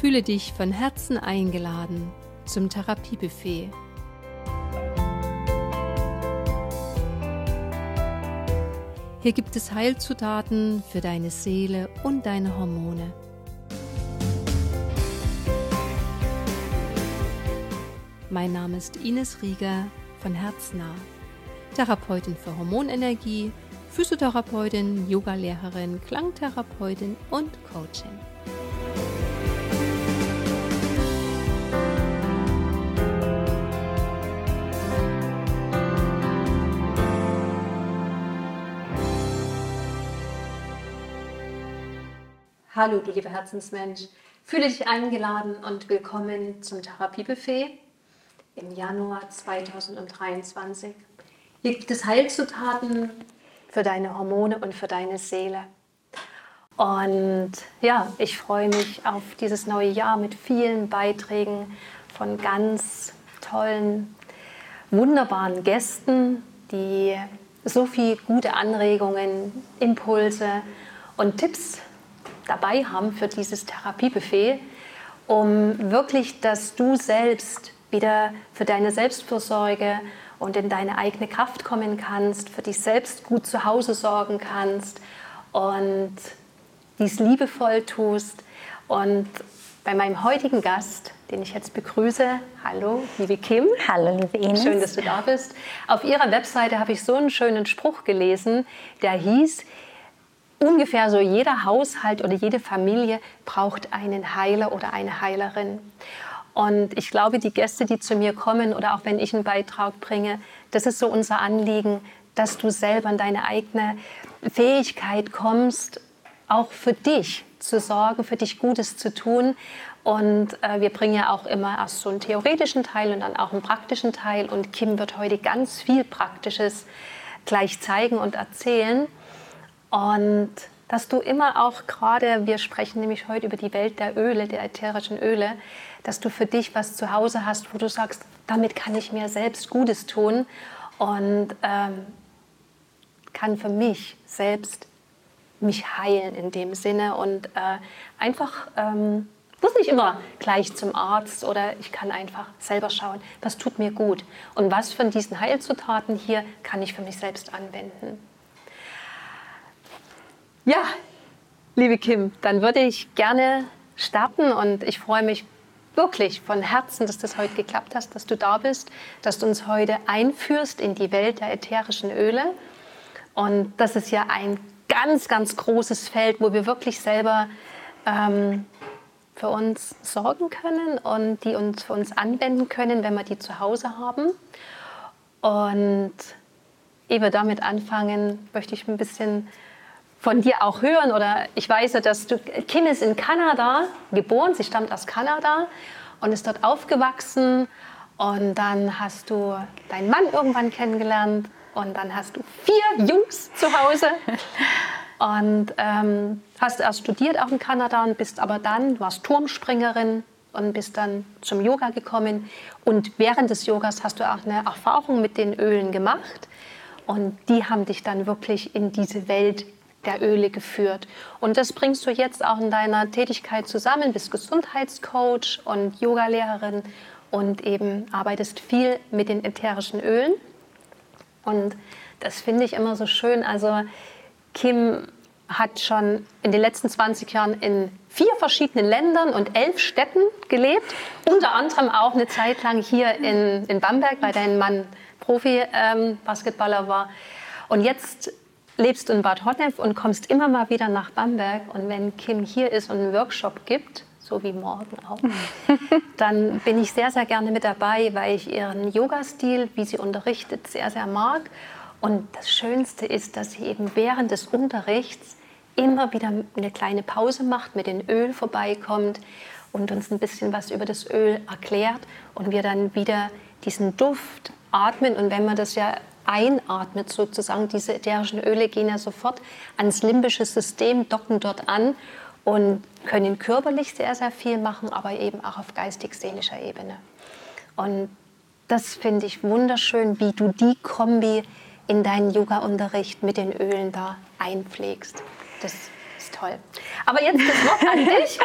Fühle dich von Herzen eingeladen zum Therapiebuffet. Hier gibt es Heilzutaten für deine Seele und deine Hormone. Mein Name ist Ines Rieger von Herznah, Therapeutin für Hormonenergie, Physiotherapeutin, Yogalehrerin, Klangtherapeutin und Coaching. Hallo, du lieber Herzensmensch. Fühle dich eingeladen und willkommen zum Therapiebuffet im Januar 2023. Hier gibt es Heilzutaten für deine Hormone und für deine Seele. Und ja, ich freue mich auf dieses neue Jahr mit vielen Beiträgen von ganz tollen, wunderbaren Gästen, die so viele gute Anregungen, Impulse und Tipps dabei haben für dieses Therapiebuffet, um wirklich, dass du selbst wieder für deine Selbstfürsorge und in deine eigene Kraft kommen kannst, für dich selbst gut zu Hause sorgen kannst und dies liebevoll tust. Und bei meinem heutigen Gast, den ich jetzt begrüße, hallo, liebe Kim. Hallo, liebe Ines. Schön, dass du da bist. Auf ihrer Webseite habe ich so einen schönen Spruch gelesen, der hieß, ungefähr so jeder Haushalt oder jede Familie braucht einen Heiler oder eine Heilerin. Und ich glaube, die Gäste, die zu mir kommen oder auch wenn ich einen Beitrag bringe, das ist so unser Anliegen, dass du selber in deine eigene Fähigkeit kommst, auch für dich zu sorgen, für dich Gutes zu tun. Und äh, wir bringen ja auch immer erst so einen theoretischen Teil und dann auch einen praktischen Teil. Und Kim wird heute ganz viel Praktisches gleich zeigen und erzählen. Und dass du immer auch gerade, wir sprechen nämlich heute über die Welt der Öle, der ätherischen Öle, dass du für dich was zu Hause hast, wo du sagst, damit kann ich mir selbst Gutes tun und ähm, kann für mich selbst mich heilen in dem Sinne und äh, einfach ähm, muss nicht immer gleich zum Arzt oder ich kann einfach selber schauen, was tut mir gut und was von diesen Heilzutaten hier kann ich für mich selbst anwenden. Ja, liebe Kim, dann würde ich gerne starten und ich freue mich wirklich von Herzen, dass das heute geklappt hat, dass du da bist, dass du uns heute einführst in die Welt der ätherischen Öle. Und das ist ja ein ganz, ganz großes Feld, wo wir wirklich selber ähm, für uns sorgen können und die uns für uns anwenden können, wenn wir die zu Hause haben. Und ehe wir damit anfangen, möchte ich ein bisschen von dir auch hören. Oder ich weiß ja, dass du, Kim ist in Kanada geboren, sie stammt aus Kanada und ist dort aufgewachsen. Und dann hast du deinen Mann irgendwann kennengelernt. Und dann hast du vier Jungs zu Hause. Und ähm, hast erst studiert auch in Kanada und bist aber dann, du warst Turmspringerin und bist dann zum Yoga gekommen. Und während des Yogas hast du auch eine Erfahrung mit den Ölen gemacht. Und die haben dich dann wirklich in diese Welt der Öle geführt. Und das bringst du jetzt auch in deiner Tätigkeit zusammen, bist Gesundheitscoach und Yogalehrerin und eben arbeitest viel mit den ätherischen Ölen. Und das finde ich immer so schön. Also Kim hat schon in den letzten 20 Jahren in vier verschiedenen Ländern und elf Städten gelebt. Unter anderem auch eine Zeit lang hier in, in Bamberg, weil dein Mann Profi-Basketballer ähm, war. Und jetzt lebst du in Bad Honnef und kommst immer mal wieder nach Bamberg. Und wenn Kim hier ist und einen Workshop gibt, so wie morgen auch, dann bin ich sehr, sehr gerne mit dabei, weil ich ihren Yoga-Stil, wie sie unterrichtet, sehr, sehr mag. Und das Schönste ist, dass sie eben während des Unterrichts immer wieder eine kleine Pause macht, mit dem Öl vorbeikommt und uns ein bisschen was über das Öl erklärt und wir dann wieder diesen Duft atmen. Und wenn man das ja einatmet, sozusagen, diese ätherischen Öle gehen ja sofort ans limbische System, docken dort an und können körperlich sehr, sehr viel machen, aber eben auch auf geistig-seelischer Ebene. Und das finde ich wunderschön, wie du die Kombi in deinen Yoga-Unterricht mit den Ölen da einpflegst. Das ist toll. Aber jetzt das Wort an dich.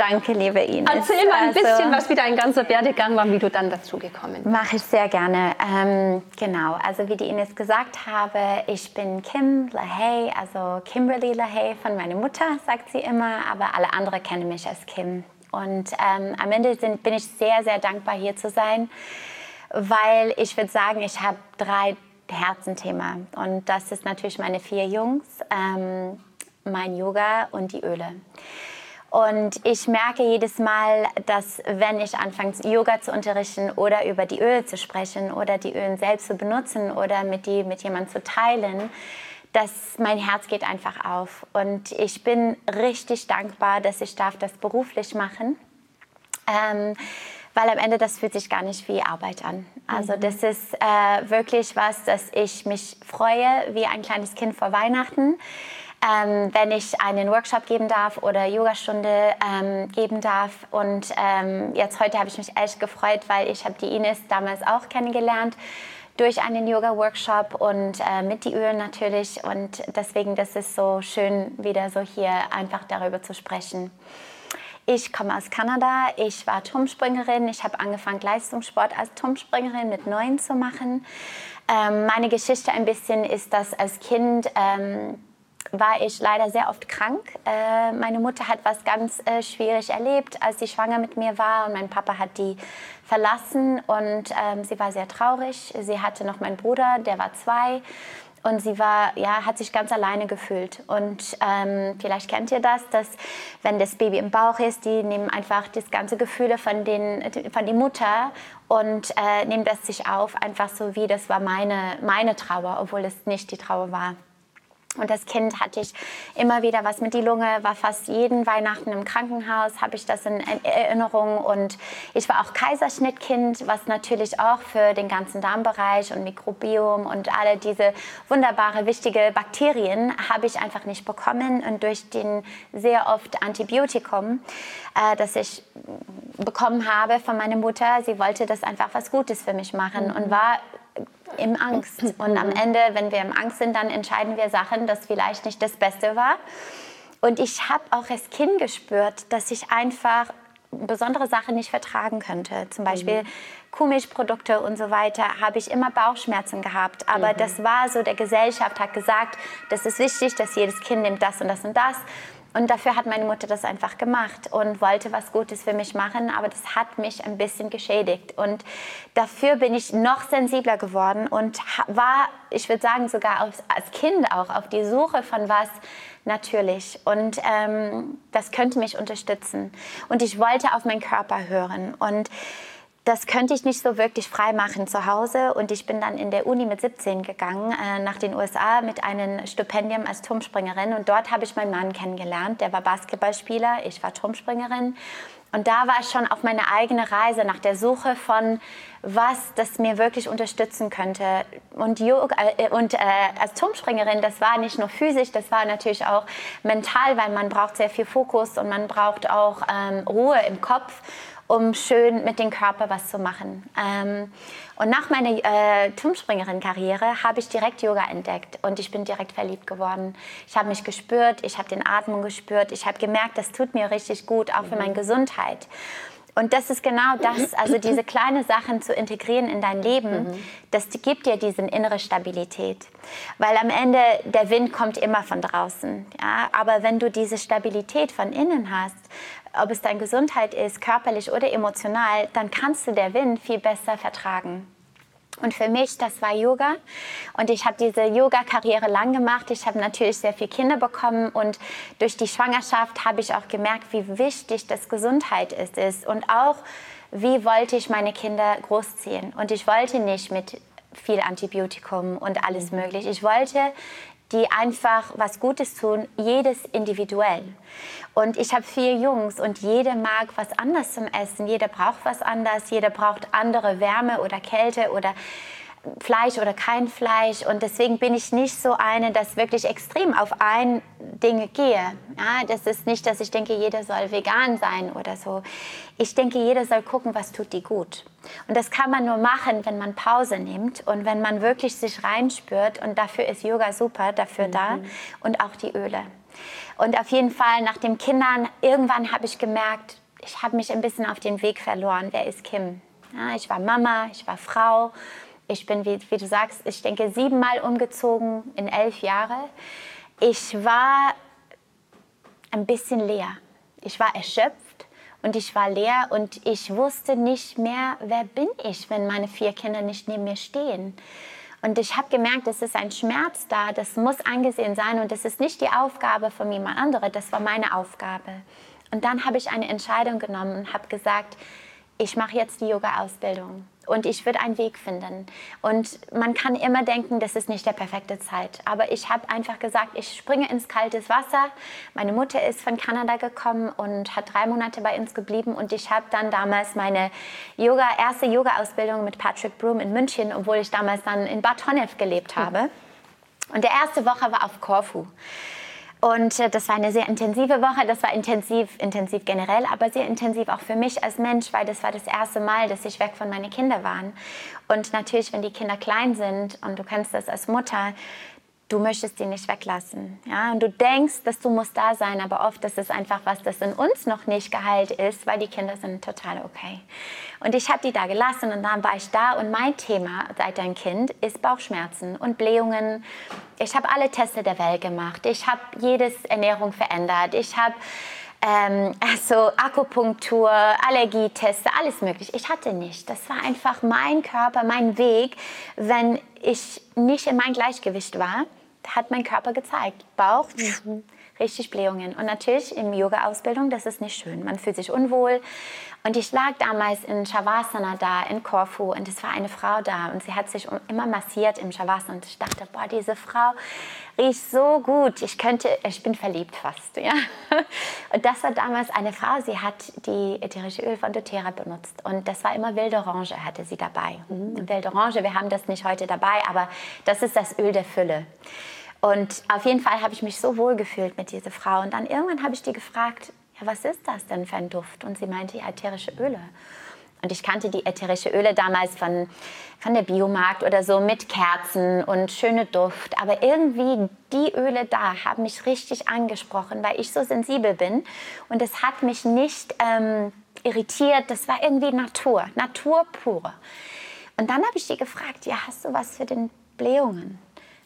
Danke, liebe Ines. Erzähl mal ein also, bisschen, was wie dein ganzer Werdegang war, wie du dann dazu gekommen bist. Mache ich sehr gerne. Ähm, genau, also wie die Ines gesagt habe, ich bin Kim LaHaye, also Kimberly LaHaye von meiner Mutter, sagt sie immer, aber alle anderen kennen mich als Kim. Und ähm, am Ende sind, bin ich sehr, sehr dankbar, hier zu sein, weil ich würde sagen, ich habe drei Herzenthema. Und das ist natürlich meine vier Jungs, ähm, mein Yoga und die Öle. Und ich merke jedes Mal, dass wenn ich anfange, Yoga zu unterrichten oder über die Öle zu sprechen oder die Öle selbst zu benutzen oder mit die mit jemandem zu teilen, dass mein Herz geht einfach auf. Und ich bin richtig dankbar, dass ich darf das beruflich machen. Ähm, weil am Ende das fühlt sich gar nicht wie Arbeit an. Also mhm. das ist äh, wirklich was, dass ich mich freue wie ein kleines Kind vor Weihnachten ähm, wenn ich einen Workshop geben darf oder Yogastunde ähm, geben darf. Und ähm, jetzt heute habe ich mich echt gefreut, weil ich habe die Ines damals auch kennengelernt durch einen Yoga-Workshop und äh, mit die Ölen natürlich. Und deswegen, das ist so schön, wieder so hier einfach darüber zu sprechen. Ich komme aus Kanada, ich war Turmspringerin, ich habe angefangen Leistungssport als Turmspringerin mit neun zu machen. Ähm, meine Geschichte ein bisschen ist, dass als Kind ähm, war ich leider sehr oft krank. Äh, meine Mutter hat was ganz äh, schwierig erlebt, als sie schwanger mit mir war und mein Papa hat die verlassen und ähm, sie war sehr traurig. Sie hatte noch meinen Bruder, der war zwei und sie war, ja, hat sich ganz alleine gefühlt. Und ähm, vielleicht kennt ihr das, dass wenn das Baby im Bauch ist, die nehmen einfach das ganze Gefühle von, den, von der Mutter und äh, nehmen das sich auf, einfach so wie das war meine, meine Trauer, obwohl es nicht die Trauer war. Und als Kind hatte ich immer wieder was mit die Lunge, war fast jeden Weihnachten im Krankenhaus, habe ich das in Erinnerung. Und ich war auch Kaiserschnittkind, was natürlich auch für den ganzen Darmbereich und Mikrobiom und alle diese wunderbare, wichtige Bakterien habe ich einfach nicht bekommen. Und durch den sehr oft Antibiotikum, äh, das ich bekommen habe von meiner Mutter, sie wollte das einfach was Gutes für mich machen mhm. und war im Angst. Und am Ende, wenn wir im Angst sind, dann entscheiden wir Sachen, das vielleicht nicht das Beste war. Und ich habe auch als Kind gespürt, dass ich einfach besondere Sachen nicht vertragen könnte. Zum Beispiel mhm. Kuhmilchprodukte und so weiter, habe ich immer Bauchschmerzen gehabt. Aber mhm. das war so, der Gesellschaft hat gesagt, das ist wichtig, dass jedes Kind nimmt das und das und das. Und dafür hat meine Mutter das einfach gemacht und wollte was Gutes für mich machen, aber das hat mich ein bisschen geschädigt. Und dafür bin ich noch sensibler geworden und war, ich würde sagen, sogar als Kind auch auf die Suche von was natürlich. Und ähm, das könnte mich unterstützen. Und ich wollte auf meinen Körper hören. Und das könnte ich nicht so wirklich frei machen zu Hause. Und ich bin dann in der Uni mit 17 gegangen, äh, nach den USA mit einem Stipendium als Turmspringerin. Und dort habe ich meinen Mann kennengelernt. Der war Basketballspieler, ich war Turmspringerin. Und da war ich schon auf meine eigene Reise nach der Suche von was, das mir wirklich unterstützen könnte. Und, Yoga, äh, und äh, als Turmspringerin, das war nicht nur physisch, das war natürlich auch mental, weil man braucht sehr viel Fokus und man braucht auch ähm, Ruhe im Kopf um schön mit dem Körper was zu machen. Ähm, und nach meiner äh, Turmspringerin-Karriere habe ich direkt Yoga entdeckt und ich bin direkt verliebt geworden. Ich habe mich gespürt, ich habe den Atmung gespürt, ich habe gemerkt, das tut mir richtig gut, auch für meine Gesundheit. Und das ist genau das, also diese kleinen Sachen zu integrieren in dein Leben, mhm. das gibt dir diese innere Stabilität. Weil am Ende der Wind kommt immer von draußen. Ja? Aber wenn du diese Stabilität von innen hast, ob es deine Gesundheit ist, körperlich oder emotional, dann kannst du der Wind viel besser vertragen. Und für mich, das war Yoga. Und ich habe diese Yoga-Karriere lang gemacht. Ich habe natürlich sehr viele Kinder bekommen. Und durch die Schwangerschaft habe ich auch gemerkt, wie wichtig das Gesundheit ist. Und auch, wie wollte ich meine Kinder großziehen. Und ich wollte nicht mit viel Antibiotikum und alles mhm. möglich. Ich wollte die einfach was Gutes tun, jedes individuell. Und ich habe vier Jungs und jeder mag was anderes zum Essen. Jeder braucht was anderes, jeder braucht andere Wärme oder Kälte oder Fleisch oder kein Fleisch. Und deswegen bin ich nicht so eine, dass wirklich extrem auf ein Ding gehe. Ja, das ist nicht, dass ich denke, jeder soll vegan sein oder so. Ich denke, jeder soll gucken, was tut die gut. Und das kann man nur machen, wenn man Pause nimmt und wenn man wirklich sich reinspürt. Und dafür ist Yoga super, dafür mhm. da. Und auch die Öle. Und auf jeden Fall nach den Kindern, irgendwann habe ich gemerkt, ich habe mich ein bisschen auf den Weg verloren. Wer ist Kim? Ja, ich war Mama, ich war Frau. Ich bin, wie, wie du sagst, ich denke, siebenmal umgezogen in elf Jahre. Ich war ein bisschen leer. Ich war erschöpft und ich war leer und ich wusste nicht mehr, wer bin ich, wenn meine vier Kinder nicht neben mir stehen. Und ich habe gemerkt, es ist ein Schmerz da, das muss angesehen sein und das ist nicht die Aufgabe von jemand anderem, das war meine Aufgabe. Und dann habe ich eine Entscheidung genommen und habe gesagt, ich mache jetzt die Yoga-Ausbildung und ich würde einen Weg finden. Und man kann immer denken, das ist nicht der perfekte Zeit. Aber ich habe einfach gesagt, ich springe ins kalte Wasser. Meine Mutter ist von Kanada gekommen und hat drei Monate bei uns geblieben. Und ich habe dann damals meine Yoga, erste Yoga-Ausbildung mit Patrick Broom in München, obwohl ich damals dann in Bad Honnef gelebt habe. Und der erste Woche war auf Korfu. Und äh, das war eine sehr intensive Woche. Das war intensiv, intensiv generell, aber sehr intensiv auch für mich als Mensch, weil das war das erste Mal, dass ich weg von meinen Kindern war. Und natürlich, wenn die Kinder klein sind und du kennst das als Mutter, du möchtest die nicht weglassen. Ja? Und du denkst, dass du musst da sein, aber oft ist es einfach was, das in uns noch nicht geheilt ist, weil die Kinder sind total okay. Und ich habe die da gelassen und dann war ich da und mein Thema seit ein Kind ist Bauchschmerzen und Blähungen. Ich habe alle Teste der Welt gemacht. Ich habe jedes Ernährung verändert. Ich habe ähm, also Akupunktur, Allergieteste, alles mögliche. Ich hatte nicht. Das war einfach mein Körper, mein Weg, wenn ich nicht in mein Gleichgewicht war hat mein Körper gezeigt. Bauch, mhm. Richtig Blähungen. Und natürlich in Yoga-Ausbildung, das ist nicht schön. Man fühlt sich unwohl. Und ich lag damals in Shavasana da, in Korfu, und es war eine Frau da. Und sie hat sich immer massiert im Shavasana. Und ich dachte, boah, diese Frau riecht so gut. Ich könnte, ich bin verliebt fast. Ja? Und das war damals eine Frau, sie hat die ätherische Öl von doTERRA benutzt. Und das war immer wilde Orange, hatte sie dabei. Mhm. Wilde Orange, wir haben das nicht heute dabei, aber das ist das Öl der Fülle. Und auf jeden Fall habe ich mich so wohl gefühlt mit dieser Frau. Und dann irgendwann habe ich die gefragt, ja, was ist das denn für ein Duft? Und sie meinte, ja, ätherische Öle. Und ich kannte die ätherische Öle damals von, von der Biomarkt oder so mit Kerzen und schöne Duft. Aber irgendwie die Öle da haben mich richtig angesprochen, weil ich so sensibel bin. Und es hat mich nicht ähm, irritiert. Das war irgendwie Natur, Natur pure. Und dann habe ich die gefragt, ja, hast du was für den Blähungen?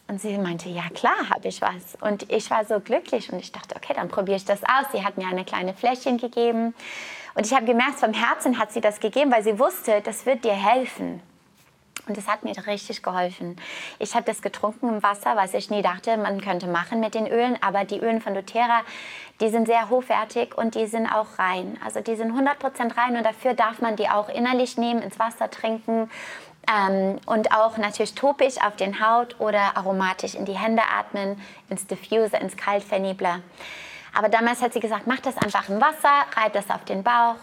Und sie meinte, ja klar, habe ich was. Und ich war so glücklich und ich dachte, okay, dann probiere ich das aus. Sie hat mir eine kleine Fläschchen gegeben. Und ich habe gemerkt, vom Herzen hat sie das gegeben, weil sie wusste, das wird dir helfen. Und das hat mir richtig geholfen. Ich habe das getrunken im Wasser, was ich nie dachte, man könnte machen mit den Ölen. Aber die Ölen von doTERRA, die sind sehr hochwertig und die sind auch rein. Also die sind 100% rein und dafür darf man die auch innerlich nehmen, ins Wasser trinken ähm, und auch natürlich topisch auf den Haut oder aromatisch in die Hände atmen, ins Diffuser, ins Kaltvernebler. Aber damals hat sie gesagt, mach das einfach im Wasser, reib das auf den Bauch.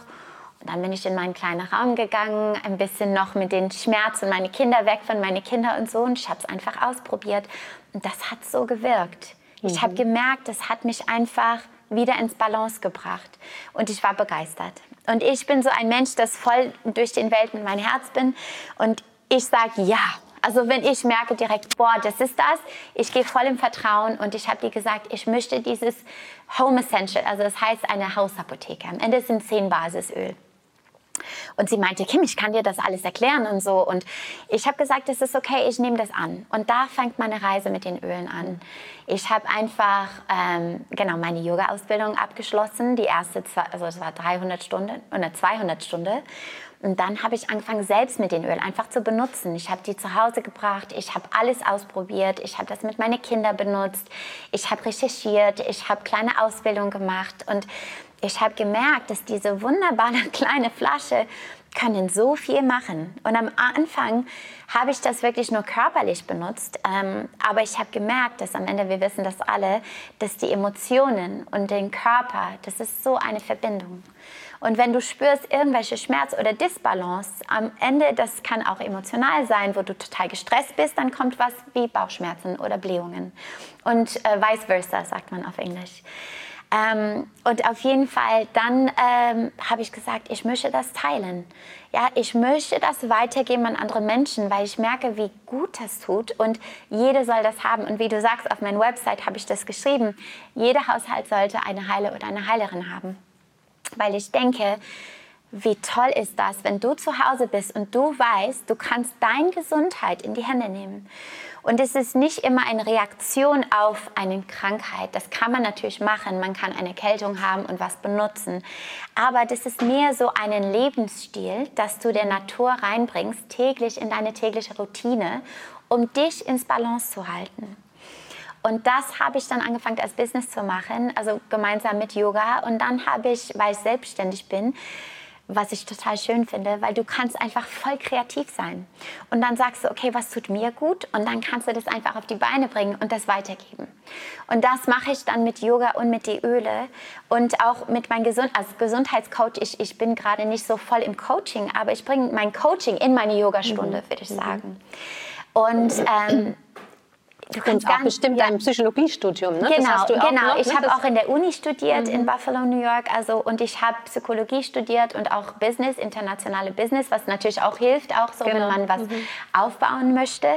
Und dann bin ich in meinen kleinen Raum gegangen, ein bisschen noch mit den Schmerzen, meine Kinder weg von meinen Kindern und so. Und ich habe es einfach ausprobiert. Und das hat so gewirkt. Mhm. Ich habe gemerkt, das hat mich einfach wieder ins Balance gebracht. Und ich war begeistert. Und ich bin so ein Mensch, das voll durch den Welt mit meinem Herz bin. Und ich sage ja. Also wenn ich merke direkt, boah, das ist das, ich gehe voll im Vertrauen und ich habe dir gesagt, ich möchte dieses Home Essential, also das heißt eine Hausapotheke. Am Ende sind zehn Basisöl. Und sie meinte, Kim, ich kann dir das alles erklären und so. Und ich habe gesagt, es ist okay, ich nehme das an. Und da fängt meine Reise mit den Ölen an. Ich habe einfach ähm, genau meine Yoga-Ausbildung abgeschlossen. Die erste, also es war 300 Stunden oder 200 Stunden. Und dann habe ich angefangen, selbst mit den Öl einfach zu benutzen. Ich habe die zu Hause gebracht, ich habe alles ausprobiert, ich habe das mit meinen Kindern benutzt, ich habe recherchiert, ich habe kleine Ausbildungen gemacht und ich habe gemerkt, dass diese wunderbare kleine Flasche können so viel machen. Und am Anfang habe ich das wirklich nur körperlich benutzt, ähm, aber ich habe gemerkt, dass am Ende, wir wissen das alle, dass die Emotionen und den Körper, das ist so eine Verbindung. Und wenn du spürst irgendwelche Schmerz oder Disbalance, am Ende, das kann auch emotional sein, wo du total gestresst bist, dann kommt was wie Bauchschmerzen oder Blähungen. Und äh, vice versa, sagt man auf Englisch. Ähm, und auf jeden Fall, dann ähm, habe ich gesagt, ich möchte das teilen. Ja, ich möchte das weitergeben an andere Menschen, weil ich merke, wie gut das tut und jeder soll das haben. Und wie du sagst, auf meiner Website habe ich das geschrieben. Jeder Haushalt sollte eine Heile oder eine Heilerin haben. Weil ich denke, wie toll ist das, wenn du zu Hause bist und du weißt, du kannst deine Gesundheit in die Hände nehmen. Und es ist nicht immer eine Reaktion auf eine Krankheit. Das kann man natürlich machen. Man kann eine Kältung haben und was benutzen. Aber das ist mehr so ein Lebensstil, dass du der Natur reinbringst, täglich in deine tägliche Routine, um dich ins Balance zu halten. Und das habe ich dann angefangen als Business zu machen, also gemeinsam mit Yoga. Und dann habe ich, weil ich selbstständig bin, was ich total schön finde, weil du kannst einfach voll kreativ sein. Und dann sagst du, okay, was tut mir gut? Und dann kannst du das einfach auf die Beine bringen und das weitergeben. Und das mache ich dann mit Yoga und mit die Öle und auch mit meinem Gesund als Gesundheitscoach. Ich, ich bin gerade nicht so voll im Coaching, aber ich bringe mein Coaching in meine Yogastunde, mhm. würde ich mhm. sagen. Und ähm, Du kannst auch bestimmt ja. ein Psychologiestudium, ne? Genau, genau. Noch, ich habe auch in der Uni studiert mhm. in Buffalo, New York, also und ich habe Psychologie studiert und auch Business, internationale Business, was natürlich auch hilft, auch so, genau. wenn man was mhm. aufbauen möchte.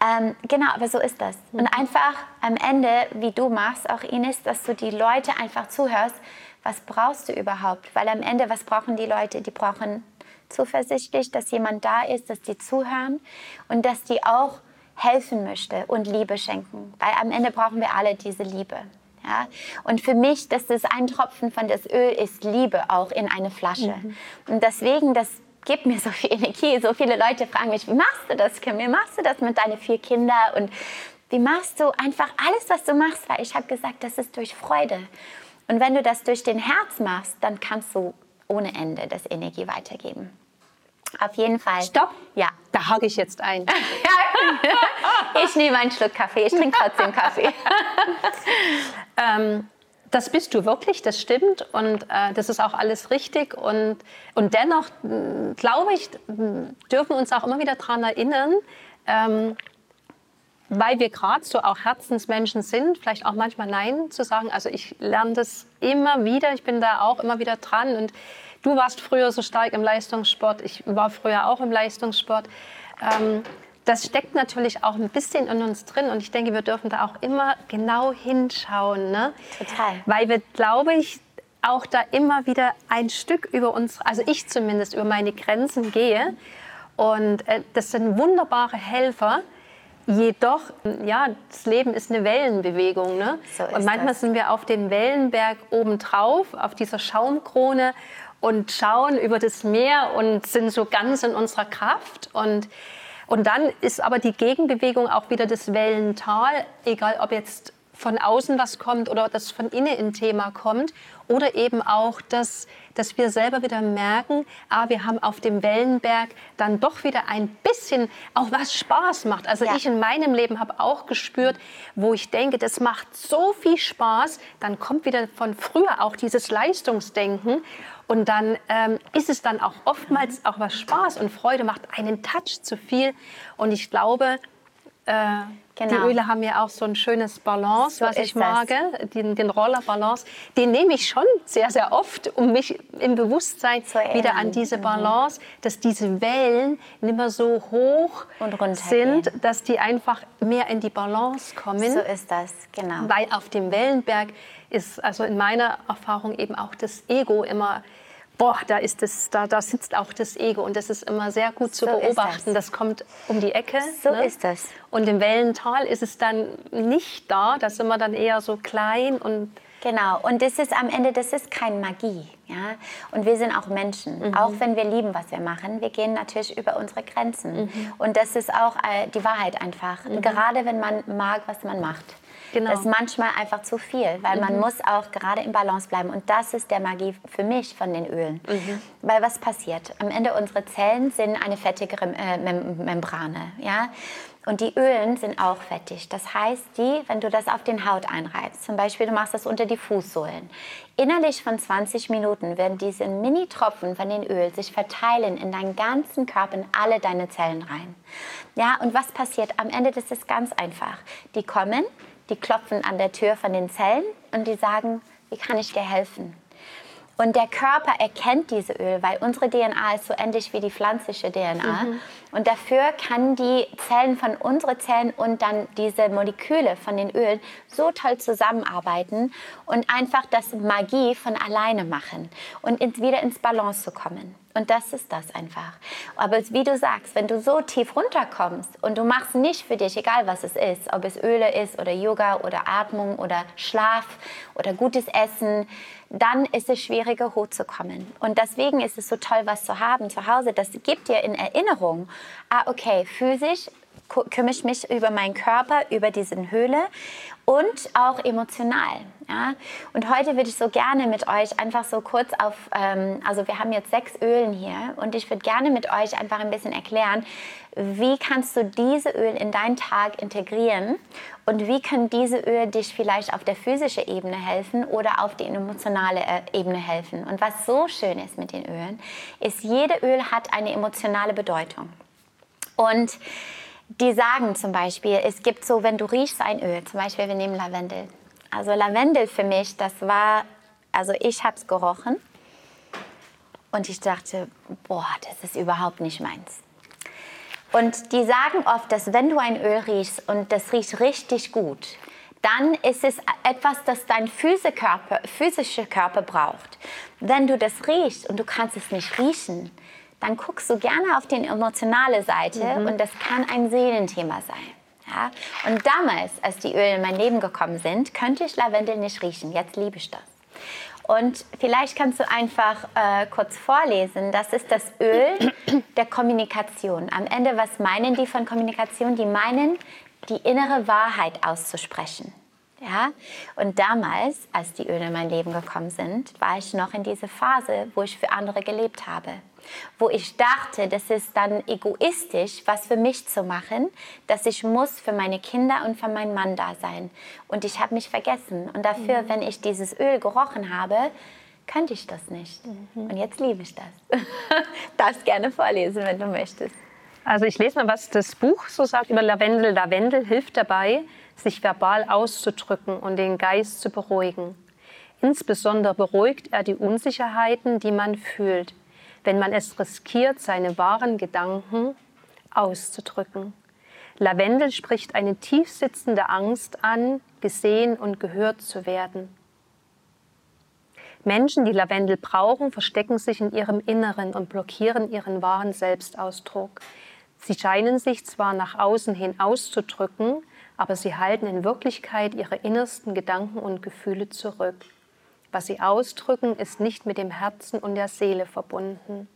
Ähm, genau, aber so ist das. Mhm. Und einfach am Ende, wie du machst, auch Ines, dass du die Leute einfach zuhörst, was brauchst du überhaupt? Weil am Ende, was brauchen die Leute? Die brauchen zuversichtlich, dass jemand da ist, dass die zuhören und dass die auch helfen möchte und Liebe schenken. Weil am Ende brauchen wir alle diese Liebe. Ja? Und für mich, dass das ein Tropfen von das Öl ist Liebe auch in eine Flasche. Mhm. Und deswegen, das gibt mir so viel Energie. So viele Leute fragen mich, wie machst du das, Kim? Wie machst du das mit deinen vier Kindern? Und wie machst du einfach alles, was du machst? Weil ich habe gesagt, das ist durch Freude. Und wenn du das durch den Herz machst, dann kannst du ohne Ende das Energie weitergeben. Auf jeden Fall. Stopp. Ja. Da hake ich jetzt ein. ich nehme einen Schluck Kaffee. Ich trinke trotzdem Kaffee. ähm, das bist du wirklich, das stimmt und äh, das ist auch alles richtig. Und, und dennoch, glaube ich, dürfen wir uns auch immer wieder daran erinnern, ähm, weil wir gerade so auch Herzensmenschen sind, vielleicht auch manchmal Nein zu sagen. Also ich lerne das immer wieder, ich bin da auch immer wieder dran und Du warst früher so stark im Leistungssport, ich war früher auch im Leistungssport. Ähm, das steckt natürlich auch ein bisschen in uns drin und ich denke, wir dürfen da auch immer genau hinschauen. Ne? Total. Weil wir, glaube ich, auch da immer wieder ein Stück über uns, also ich zumindest, über meine Grenzen gehe. Und äh, das sind wunderbare Helfer. Jedoch, ja, das Leben ist eine Wellenbewegung. Ne? So und manchmal das. sind wir auf dem Wellenberg obendrauf, auf dieser Schaumkrone und schauen über das Meer und sind so ganz in unserer Kraft. Und, und dann ist aber die Gegenbewegung auch wieder das Wellental, egal ob jetzt von außen was kommt oder das von innen ein Thema kommt. Oder eben auch, dass, dass wir selber wieder merken, ah, wir haben auf dem Wellenberg dann doch wieder ein bisschen auch was Spaß macht. Also ja. ich in meinem Leben habe auch gespürt, wo ich denke, das macht so viel Spaß, dann kommt wieder von früher auch dieses Leistungsdenken. Und dann ähm, ist es dann auch oftmals auch was Spaß und Freude macht, einen Touch zu viel. Und ich glaube, äh, Genau. Die Öle haben ja auch so ein schönes Balance, so was ich mag, den, den Roller Balance. Den nehme ich schon sehr, sehr oft, um mich im Bewusstsein wieder an diese mhm. Balance, mhm. dass diese Wellen nicht mehr so hoch sind, dass die einfach mehr in die Balance kommen. So ist das, genau. Weil auf dem Wellenberg ist also in meiner Erfahrung eben auch das Ego immer boah, da, ist das, da, da sitzt auch das Ego und das ist immer sehr gut zu so beobachten. Das. das. kommt um die Ecke. So ne? ist das. Und im Wellental ist es dann nicht da, da sind wir dann eher so klein und Genau, und das ist am Ende, das ist keine Magie. Ja? Und wir sind auch Menschen. Mhm. Auch wenn wir lieben, was wir machen, wir gehen natürlich über unsere Grenzen. Mhm. Und das ist auch äh, die Wahrheit einfach. Mhm. Gerade wenn man mag, was man macht. Genau. ist manchmal einfach zu viel, weil mhm. man muss auch gerade im Balance bleiben. Und das ist der Magie für mich von den Ölen. Mhm. Weil was passiert? Am Ende unsere Zellen sind eine fettige äh, Mem Membrane. Ja? Und die Ölen sind auch fettig. Das heißt, die, wenn du das auf den Haut einreibst, zum Beispiel du machst das unter die Fußsohlen, innerlich von 20 Minuten werden diese Mini-Tropfen von den Öl sich verteilen in deinen ganzen Körper, in alle deine Zellen rein. Ja, und was passiert? Am Ende das ist ganz einfach. Die kommen, die klopfen an der Tür von den Zellen und die sagen, Wie kann ich dir helfen? Und der Körper erkennt diese Öl, weil unsere DNA ist so ähnlich wie die pflanzliche DNA. Mhm. Und dafür kann die Zellen von unseren Zellen und dann diese Moleküle von den Ölen so toll zusammenarbeiten und einfach das Magie von alleine machen und ins, wieder ins Balance zu kommen. Und das ist das einfach. Aber wie du sagst, wenn du so tief runterkommst und du machst nicht für dich, egal was es ist, ob es Öle ist oder Yoga oder Atmung oder Schlaf oder gutes Essen, dann ist es schwieriger hochzukommen. Und deswegen ist es so toll, was zu haben zu Hause. Das gibt dir in Erinnerung, ah, okay, physisch kümmere ich mich über meinen Körper, über diese Höhle und auch emotional. Ja? Und heute würde ich so gerne mit euch einfach so kurz auf, ähm, also wir haben jetzt sechs Ölen hier und ich würde gerne mit euch einfach ein bisschen erklären, wie kannst du diese Öl in deinen Tag integrieren und wie können diese Öle dich vielleicht auf der physischen Ebene helfen oder auf die emotionale äh, Ebene helfen. Und was so schön ist mit den Ölen, ist, jede Öl hat eine emotionale Bedeutung. Und die sagen zum Beispiel, es gibt so, wenn du riechst ein Öl, zum Beispiel wir nehmen Lavendel. Also Lavendel für mich, das war, also ich habe es gerochen und ich dachte, boah, das ist überhaupt nicht meins. Und die sagen oft, dass wenn du ein Öl riechst und das riecht richtig gut, dann ist es etwas, das dein physischer Körper, physischer Körper braucht. Wenn du das riechst und du kannst es nicht riechen, dann guckst du gerne auf die emotionale Seite mhm. und das kann ein Seelenthema sein. Ja? Und damals, als die Öle in mein Leben gekommen sind, könnte ich Lavendel nicht riechen. Jetzt liebe ich das. Und vielleicht kannst du einfach äh, kurz vorlesen. Das ist das Öl der Kommunikation. Am Ende, was meinen die von Kommunikation? Die meinen, die innere Wahrheit auszusprechen. Ja? Und damals, als die Öle in mein Leben gekommen sind, war ich noch in dieser Phase, wo ich für andere gelebt habe. Wo ich dachte, das ist dann egoistisch, was für mich zu machen, dass ich muss für meine Kinder und für meinen Mann da sein. Und ich habe mich vergessen. Und dafür, mhm. wenn ich dieses Öl gerochen habe, könnte ich das nicht. Mhm. Und jetzt liebe ich das. Darfst gerne vorlesen, wenn du möchtest. Also ich lese mal, was das Buch so sagt über Lavendel. Lavendel hilft dabei, sich verbal auszudrücken und den Geist zu beruhigen. Insbesondere beruhigt er die Unsicherheiten, die man fühlt, wenn man es riskiert, seine wahren Gedanken auszudrücken. Lavendel spricht eine tiefsitzende Angst an, gesehen und gehört zu werden. Menschen, die Lavendel brauchen, verstecken sich in ihrem Inneren und blockieren ihren wahren Selbstausdruck. Sie scheinen sich zwar nach außen hin auszudrücken, aber sie halten in Wirklichkeit ihre innersten Gedanken und Gefühle zurück. Was sie ausdrücken, ist nicht mit dem Herzen und der Seele verbunden.